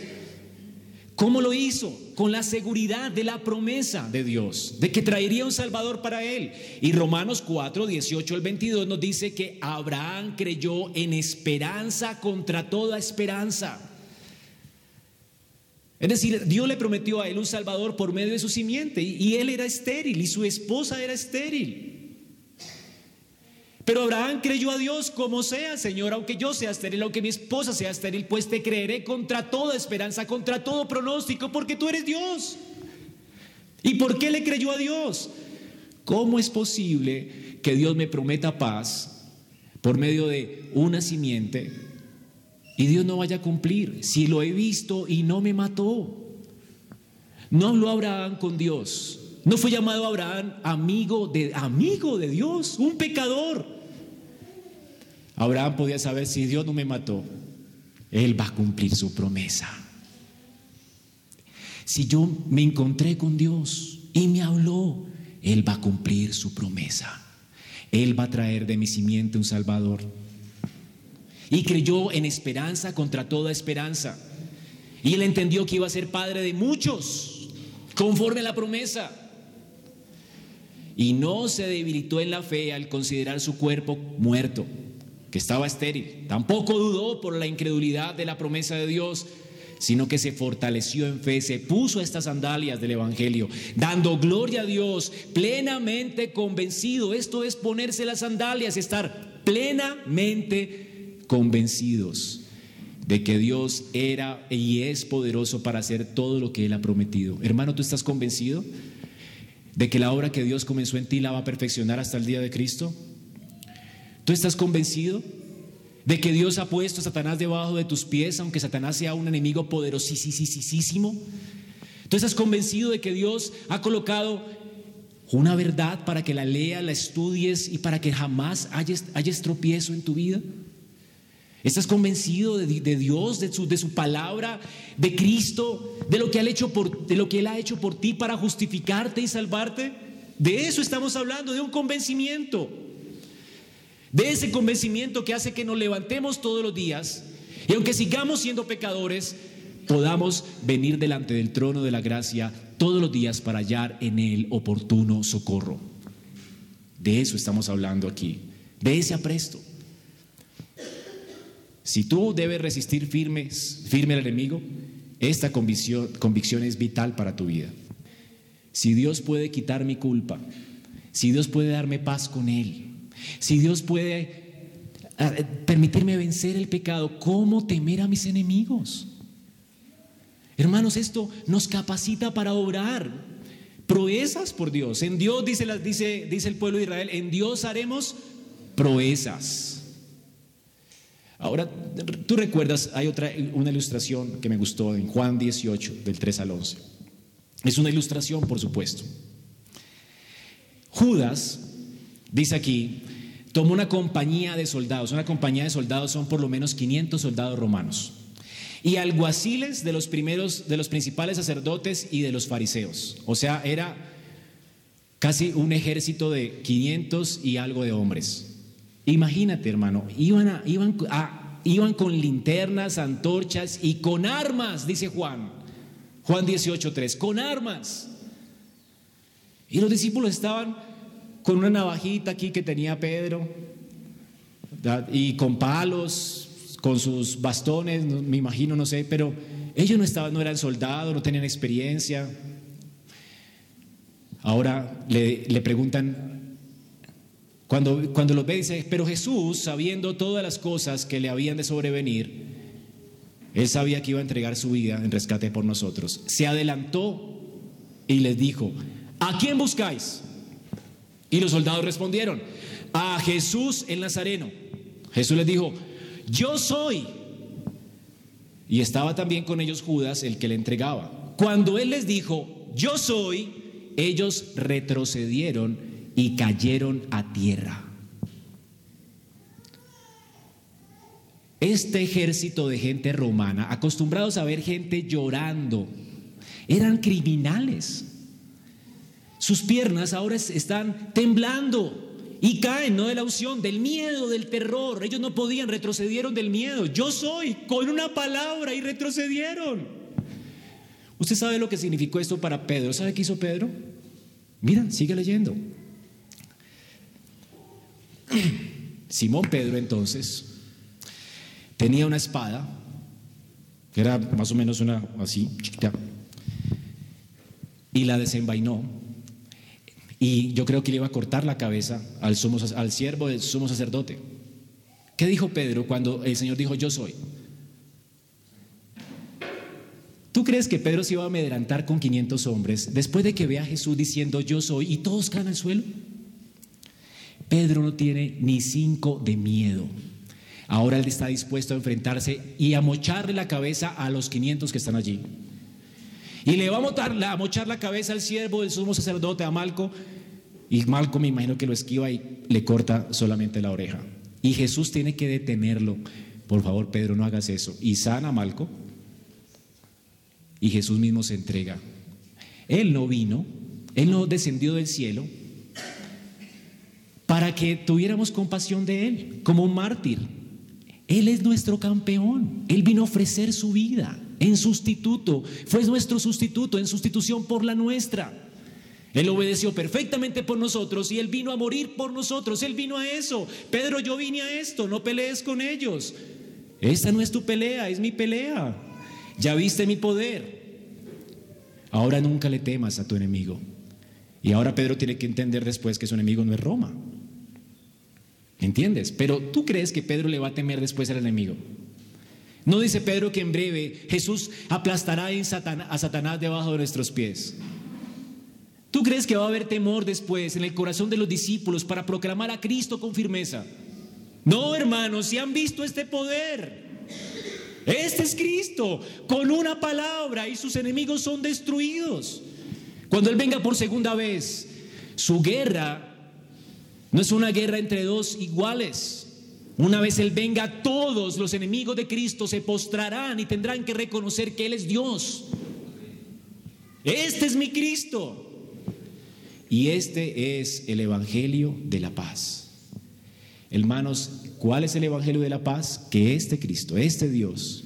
¿Cómo lo hizo? Con la seguridad de la promesa de Dios, de que traería un Salvador para él. Y Romanos 4, 18 al 22 nos dice que Abraham creyó en esperanza contra toda esperanza. Es decir, Dios le prometió a él un Salvador por medio de su simiente y él era estéril y su esposa era estéril. Pero Abraham creyó a Dios como sea, Señor, aunque yo sea estéril, aunque mi esposa sea estéril, pues te creeré contra toda esperanza, contra todo pronóstico, porque tú eres Dios. ¿Y por qué le creyó a Dios? ¿Cómo es posible que Dios me prometa paz por medio de una simiente y Dios no vaya a cumplir? Si lo he visto y no me mató. No habló Abraham con Dios. No fue llamado Abraham amigo de amigo de Dios, un pecador. Abraham podía saber si Dios no me mató, Él va a cumplir su promesa. Si yo me encontré con Dios y me habló, Él va a cumplir su promesa. Él va a traer de mi simiente un Salvador. Y creyó en esperanza contra toda esperanza. Y él entendió que iba a ser padre de muchos, conforme a la promesa. Y no se debilitó en la fe al considerar su cuerpo muerto que estaba estéril. Tampoco dudó por la incredulidad de la promesa de Dios, sino que se fortaleció en fe, se puso estas sandalias del Evangelio, dando gloria a Dios, plenamente convencido. Esto es ponerse las sandalias, estar plenamente convencidos de que Dios era y es poderoso para hacer todo lo que Él ha prometido. Hermano, ¿tú estás convencido de que la obra que Dios comenzó en ti la va a perfeccionar hasta el día de Cristo? ¿Tú estás convencido de que Dios ha puesto a Satanás debajo de tus pies, aunque Satanás sea un enemigo poderosísimo? ¿Tú estás convencido de que Dios ha colocado una verdad para que la leas, la estudies y para que jamás haya, tropiezo en tu vida? ¿Estás convencido de, Dios, de su, palabra, de Cristo, de lo, que por, de lo que Él ha hecho por ti para justificarte y salvarte? De eso estamos hablando, de un convencimiento de ese convencimiento que hace que nos levantemos todos los días y aunque sigamos siendo pecadores, podamos venir delante del trono de la gracia todos los días para hallar en él oportuno socorro. De eso estamos hablando aquí, de ese apresto. Si tú debes resistir firmes, firme al enemigo, esta convicción, es vital para tu vida. Si Dios puede quitar mi culpa, si Dios puede darme paz con Él, si Dios puede eh, permitirme vencer el pecado, ¿cómo temer a mis enemigos? Hermanos, esto nos capacita para obrar proezas por Dios. En Dios, dice, dice, dice el pueblo de Israel, en Dios haremos proezas. Ahora, tú recuerdas, hay otra, una ilustración que me gustó en Juan 18, del 3 al 11. Es una ilustración, por supuesto. Judas, dice aquí, tomó una compañía de soldados. Una compañía de soldados son por lo menos 500 soldados romanos. Y alguaciles de los primeros, de los principales sacerdotes y de los fariseos. O sea, era casi un ejército de 500 y algo de hombres. Imagínate, hermano, iban, con linternas, antorchas y con armas, dice Juan. Juan 18.3, con armas. Y los discípulos estaban con una navajita aquí que tenía Pedro y con palos, con sus bastones, me imagino, no sé, pero ellos no estaban, no eran soldados, no tenían experiencia. Ahora le, preguntan, cuando, cuando los ve, dice, pero Jesús, sabiendo todas las cosas que le habían de sobrevenir, él sabía que iba a entregar su vida en rescate por nosotros. Se adelantó y les dijo, ¿a quién buscáis? Y los soldados respondieron, a Jesús el Nazareno. Jesús les dijo, yo soy. Y estaba también con ellos Judas, el que le entregaba. Cuando él les dijo, yo soy, ellos retrocedieron y cayeron a tierra. Este ejército de gente romana, acostumbrados a ver gente llorando, eran criminales. Sus piernas ahora están temblando y caen, no de la unción, del miedo, del terror. Ellos no podían, retrocedieron del miedo. Yo soy, con una palabra, y retrocedieron. Usted sabe lo que significó esto para Pedro. ¿Sabe qué hizo Pedro? Mira, sigue leyendo. Simón Pedro entonces tenía una espada, que era más o menos una así, chiquita, y la desenvainó. Y yo creo que le iba a cortar la cabeza al, sumo, al siervo del sumo sacerdote. ¿Qué dijo Pedro cuando el Señor dijo, yo soy? ¿Tú crees que Pedro se iba a amedrentar con 500 hombres después de que vea a Jesús diciendo yo soy y todos caen al suelo? Pedro no tiene ni cinco de miedo. Ahora él está dispuesto a enfrentarse y a mocharle la cabeza a los 500 que están allí. Y le va a, mochar la cabeza al siervo del sumo sacerdote, a Malco. Y Malco me imagino que lo esquiva y le corta solamente la oreja. Y Jesús tiene que detenerlo. Por favor, Pedro, no hagas eso. Y sana a Malco. Y Jesús mismo se entrega. Él no vino, Él no descendió del cielo para que tuviéramos compasión de Él, como un mártir. Él es nuestro campeón. Él vino a ofrecer su vida en sustituto, fue nuestro sustituto, en sustitución por la nuestra. Él obedeció perfectamente por nosotros y Él vino a morir por nosotros. Él vino a eso. Pedro, yo vine a esto, no pelees con ellos. Esta no es tu pelea, es mi pelea. Ya viste mi poder. Ahora nunca le temas a tu enemigo. Y ahora Pedro tiene que entender después que su enemigo no es Roma. ¿Entiendes? Pero tú crees que Pedro le va a temer después al enemigo. No dice Pedro que en breve Jesús aplastará a Satanás debajo de nuestros pies. ¿Tú crees que va a haber temor después en el corazón de los discípulos para proclamar a Cristo con firmeza? No, hermanos, si han visto este poder. Este es Cristo, con una palabra y sus enemigos son destruidos. Cuando Él venga por segunda vez, su guerra no es una guerra entre dos iguales. Una vez Él venga, todos los enemigos de Cristo se postrarán y tendrán que reconocer que Él es Dios. Este es mi Cristo. Y este es el Evangelio de la paz. Hermanos, ¿cuál es el Evangelio de la paz? Que este Cristo, este Dios,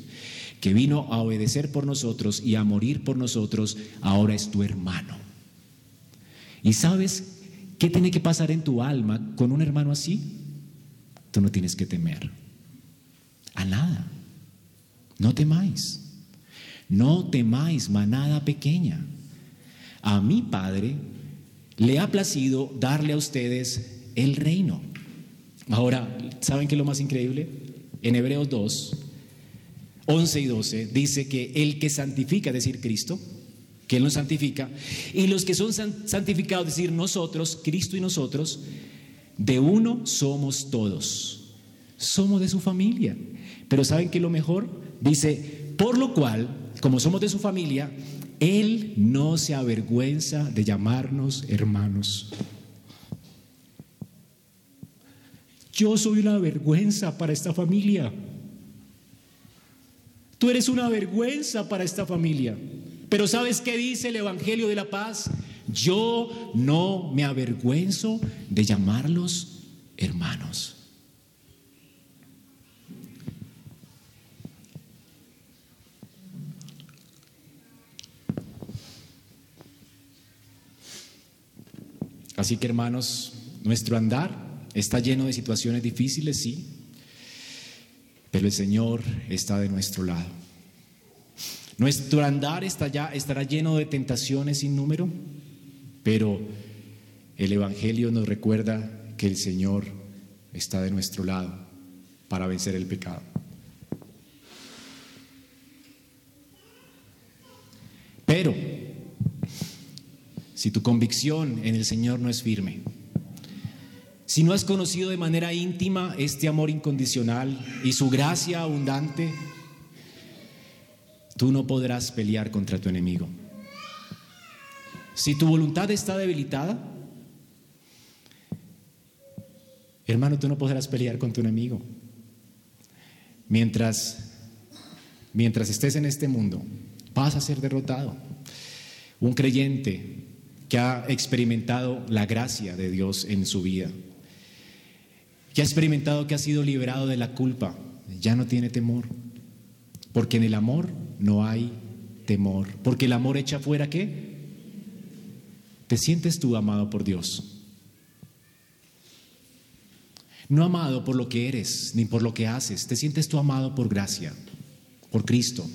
que vino a obedecer por nosotros y a morir por nosotros, ahora es tu hermano. ¿Y sabes qué tiene que pasar en tu alma con un hermano así? Tú no tienes que temer a nada. No temáis. No temáis, manada pequeña. A mi Padre le ha placido darle a ustedes el reino. Ahora, ¿saben qué es lo más increíble? En Hebreos 2, 11 y 12 dice que el que santifica, decir, Cristo, que Él nos santifica, y los que son santificados, decir, nosotros, Cristo y nosotros, de uno somos todos. Somos de su familia. Pero ¿saben qué es lo mejor? Dice, por lo cual, como somos de su familia, Él no se avergüenza de llamarnos hermanos. Yo soy una vergüenza para esta familia. Tú eres una vergüenza para esta familia. Pero ¿sabes qué dice el Evangelio de la Paz? Yo no me avergüenzo de llamarlos hermanos. Así que hermanos, nuestro andar está lleno de situaciones difíciles, sí, pero el Señor está de nuestro lado. Nuestro andar está ya, estará lleno de tentaciones sin número, pero el Evangelio nos recuerda que el Señor está de nuestro lado para vencer el pecado. Pero, si tu convicción en el Señor no es firme, si no has conocido de manera íntima este amor incondicional y su gracia abundante, tú no podrás pelear contra tu enemigo. Si tu voluntad está debilitada, Hermano, tú no podrás pelear con tu enemigo. Mientras, mientras estés en este mundo, vas a ser derrotado. Un creyente que ha experimentado la gracia de Dios en su vida, que ha experimentado que ha sido liberado de la culpa, ya no tiene temor. Porque en el amor no hay temor. Porque el amor echa fuera qué? ¿Te sientes tú amado por Dios? No amado por lo que eres ni por lo que haces. Te sientes tú amado por gracia, por Cristo.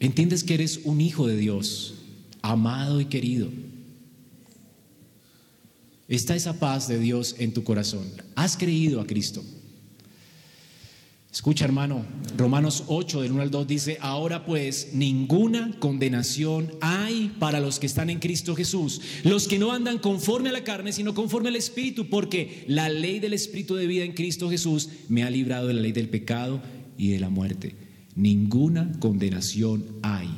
Entiendes que eres un hijo de Dios, amado y querido. Está esa paz de Dios en tu corazón. Has creído a Cristo. Escucha hermano, Romanos 8 del 1 al 2 dice, ahora pues ninguna condenación hay para los que están en Cristo Jesús, los que no andan conforme a la carne, sino conforme al Espíritu, porque la ley del Espíritu de vida en Cristo Jesús me ha librado de la ley del pecado y de la muerte. Ninguna condenación hay.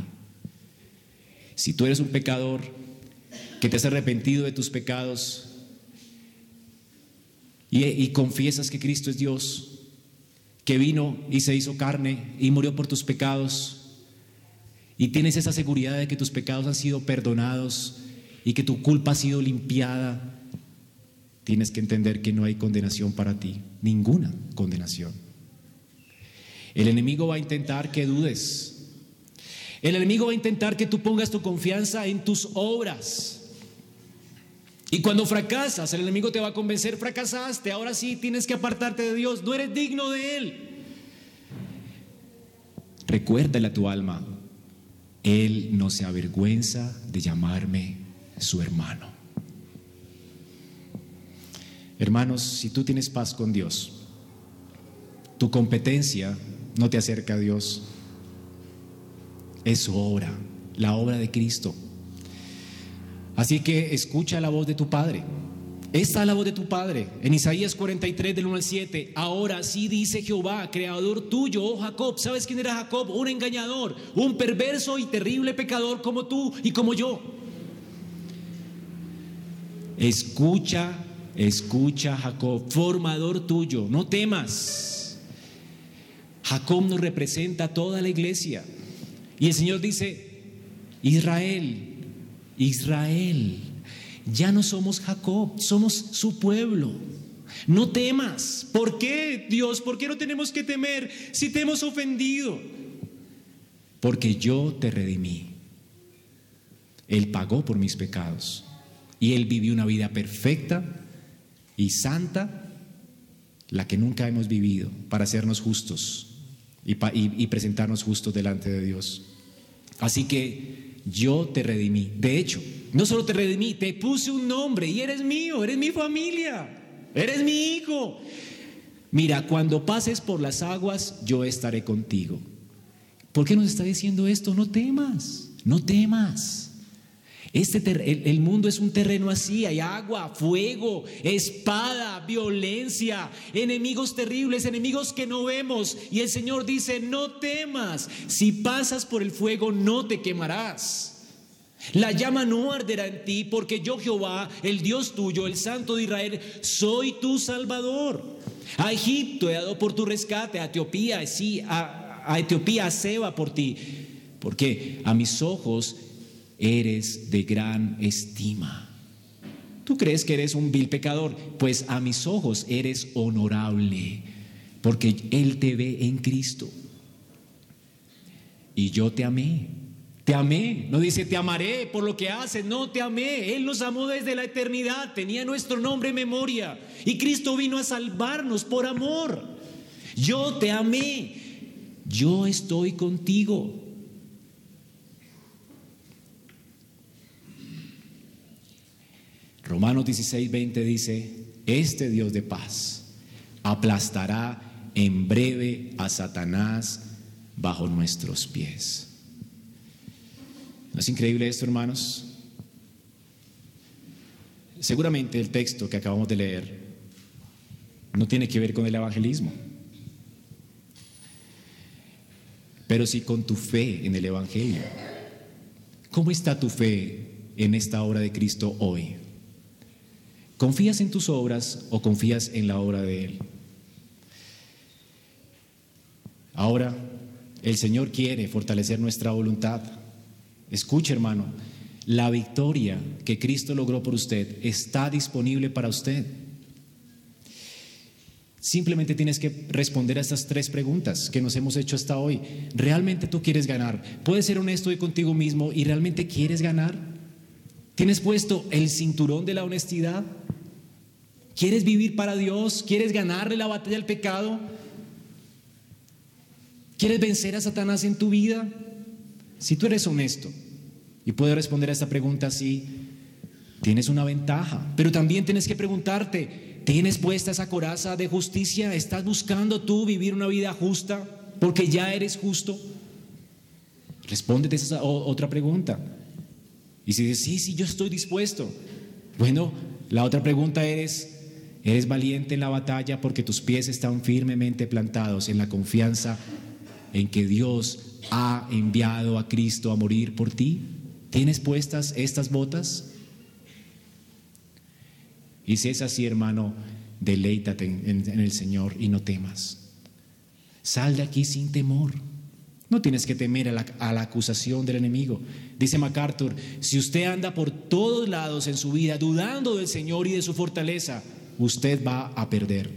Si tú eres un pecador que te has arrepentido de tus pecados y, confiesas que Cristo es Dios, que vino y se hizo carne y murió por tus pecados, y tienes esa seguridad de que tus pecados han sido perdonados y que tu culpa ha sido limpiada, tienes que entender que no hay condenación para ti, ninguna condenación. El enemigo va a intentar que dudes. El enemigo va a intentar que tú pongas tu confianza en tus obras. Y cuando fracasas, el enemigo te va a convencer, fracasaste, ahora sí tienes que apartarte de Dios, no eres digno de Él. Recuérdale a tu alma, Él no se avergüenza de llamarme su hermano. Hermanos, si tú tienes paz con Dios, tu competencia no te acerca a Dios, es su obra, la obra de Cristo. Así que escucha la voz de tu Padre. Esta es la voz de tu Padre. En Isaías 43 del 1 al 7. Ahora sí dice Jehová, creador tuyo, oh Jacob. ¿Sabes quién era Jacob? Un engañador, un perverso y terrible pecador como tú y como yo. Escucha, escucha Jacob, formador tuyo. No temas. Jacob nos representa toda la iglesia. Y el Señor dice, Israel, Israel. Ya no somos Jacob, somos su pueblo. No temas. ¿Por qué, Dios? ¿Por qué no tenemos que temer si te hemos ofendido? Porque yo te redimí. Él pagó por mis pecados. Y Él vivió una vida perfecta y santa, la que nunca hemos vivido, para hacernos justos y, presentarnos justos delante de Dios. Así que yo te redimí. De hecho, no solo te redimí, te puse un nombre y eres mío, eres mi familia, eres mi hijo. Mira, cuando pases por las aguas, yo estaré contigo. ¿Por qué nos está diciendo esto? No temas, no temas. Este el, mundo es un terreno así, hay agua, fuego, espada, violencia, enemigos terribles, enemigos que no vemos. Y el Señor dice, no temas, si pasas por el fuego no te quemarás. La llama no arderá en ti, porque yo Jehová, el Dios tuyo, el Santo de Israel, soy tu Salvador. A Egipto he dado por tu rescate, a Etiopía, sí, a, a Etiopía, a Seba por ti. Porque a mis ojos eres de gran estima. ¿Tú crees que eres un vil pecador? Pues a mis ojos eres honorable, porque Él te ve en Cristo. Y yo te amé. Te amé. No dice te amaré por lo que haces. No, te amé. Él nos amó desde la eternidad. Tenía nuestro nombre en memoria. Y Cristo vino a salvarnos por amor. Yo te amé. Yo estoy contigo. Romanos 16, 20 dice, este Dios de paz aplastará en breve a Satanás bajo nuestros pies. ¿No es increíble esto, hermanos? Seguramente el texto que acabamos de leer no tiene que ver con el evangelismo. Pero sí con tu fe en el Evangelio. ¿Cómo está tu fe en esta obra de Cristo hoy? ¿Confías en tus obras o confías en la obra de Él? Ahora, el Señor quiere fortalecer nuestra voluntad. Escuche, hermano, la victoria que Cristo logró por usted está disponible para usted. Simplemente tienes que responder a estas tres preguntas que nos hemos hecho hasta hoy. ¿Realmente tú quieres ganar? ¿Puedes ser honesto hoy contigo mismo y realmente quieres ganar? ¿Tienes puesto el cinturón de la honestidad? ¿Quieres vivir para Dios? ¿Quieres ganarle la batalla al pecado? ¿Quieres vencer a Satanás en tu vida? Si tú eres honesto y puedes responder a esta pregunta así, tienes una ventaja. Pero también tienes que preguntarte, ¿Tienes puesta esa coraza de justicia? ¿Estás buscando tú vivir una vida justa porque ya eres justo? Respóndete esa otra pregunta. Y si dices, sí, sí, yo estoy dispuesto. Bueno, la otra pregunta es, ¿eres valiente en la batalla porque tus pies están firmemente plantados en la confianza en que Dios ha enviado a Cristo a morir por ti? ¿Tienes puestas estas botas? Y si es así, hermano, deleítate en, el Señor y no temas. Sal de aquí sin temor. No tienes que temer a la, acusación del enemigo. Dice MacArthur, si usted anda por todos lados en su vida dudando del Señor y de su fortaleza, usted va a perder.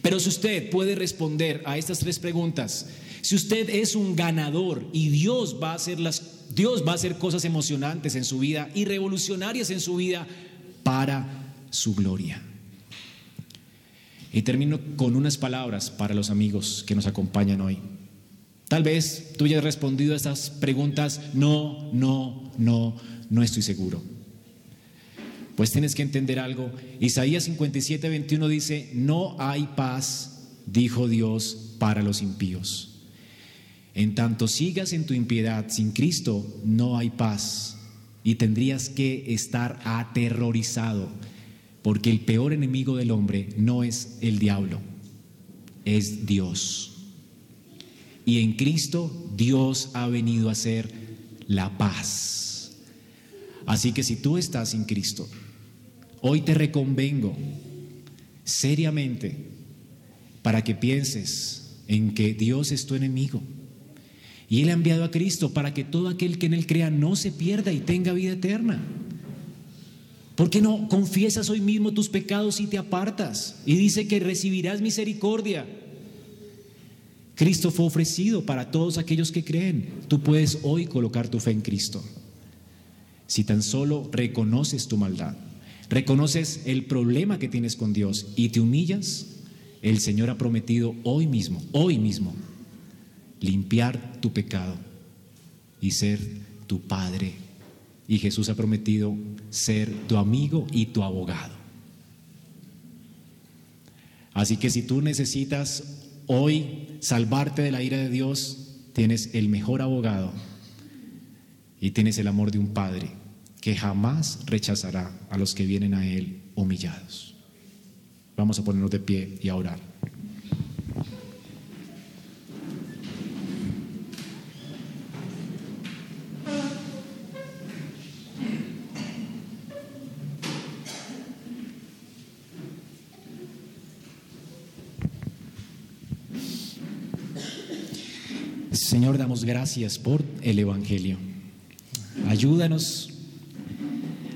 Pero si usted puede responder a estas tres preguntas, si usted es un ganador y Dios va a hacer las Dios va a hacer cosas emocionantes en su vida y revolucionarias en su vida para su gloria. Y termino con unas palabras para los amigos que nos acompañan hoy. Tal vez tú hayas respondido a estas preguntas, no, no, no, no estoy seguro. Pues tienes que entender algo. Isaías 57, 21 dice, no hay paz, dijo Dios, para los impíos. En tanto sigas en tu impiedad sin Cristo, no hay paz y tendrías que estar aterrorizado porque el peor enemigo del hombre no es el diablo, es Dios. Y en Cristo Dios ha venido a ser la paz. Así que si tú estás sin Cristo, hoy te reconvengo seriamente para que pienses en que Dios es tu enemigo. Y Él ha enviado a Cristo para que todo aquel que en Él crea no se pierda y tenga vida eterna. ¿Por qué no confiesas hoy mismo tus pecados y te apartas? Y dice que recibirás misericordia. Cristo fue ofrecido para todos aquellos que creen. Tú puedes hoy colocar tu fe en Cristo. Si tan solo reconoces tu maldad, reconoces el problema que tienes con Dios y te humillas, el Señor ha prometido hoy mismo, hoy mismo, limpiar tu pecado y ser tu Padre y Jesús ha prometido ser tu amigo y tu abogado. Así que si tú necesitas hoy salvarte de la ira de Dios, tienes el mejor abogado y tienes el amor de un Padre que jamás rechazará a los que vienen a Él humillados. Vamos a ponernos de pie y a orar. Señor, damos gracias por el Evangelio. Ayúdanos,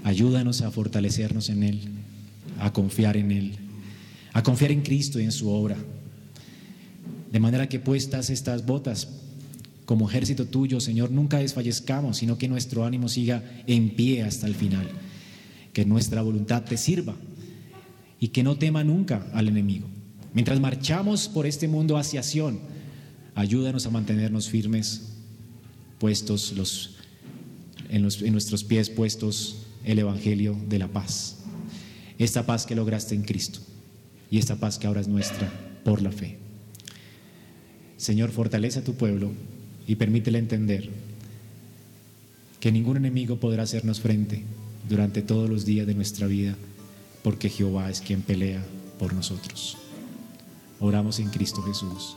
ayúdanos a fortalecernos en Él, a confiar en Él, a confiar en Cristo y en su obra. De manera que puestas estas botas como ejército tuyo, Señor, nunca desfallezcamos, sino que nuestro ánimo siga en pie hasta el final. Que nuestra voluntad te sirva y que no tema nunca al enemigo. Mientras marchamos por este mundo hacia Sion, Ayúdanos a mantenernos firmes, puestos los, en, nuestros pies puestos el Evangelio de la paz. Esta paz que lograste en Cristo y esta paz que ahora es nuestra por la fe. Señor, fortalece a tu pueblo y permítele entender que ningún enemigo podrá hacernos frente durante todos los días de nuestra vida, porque Jehová es quien pelea por nosotros. Oramos en Cristo Jesús.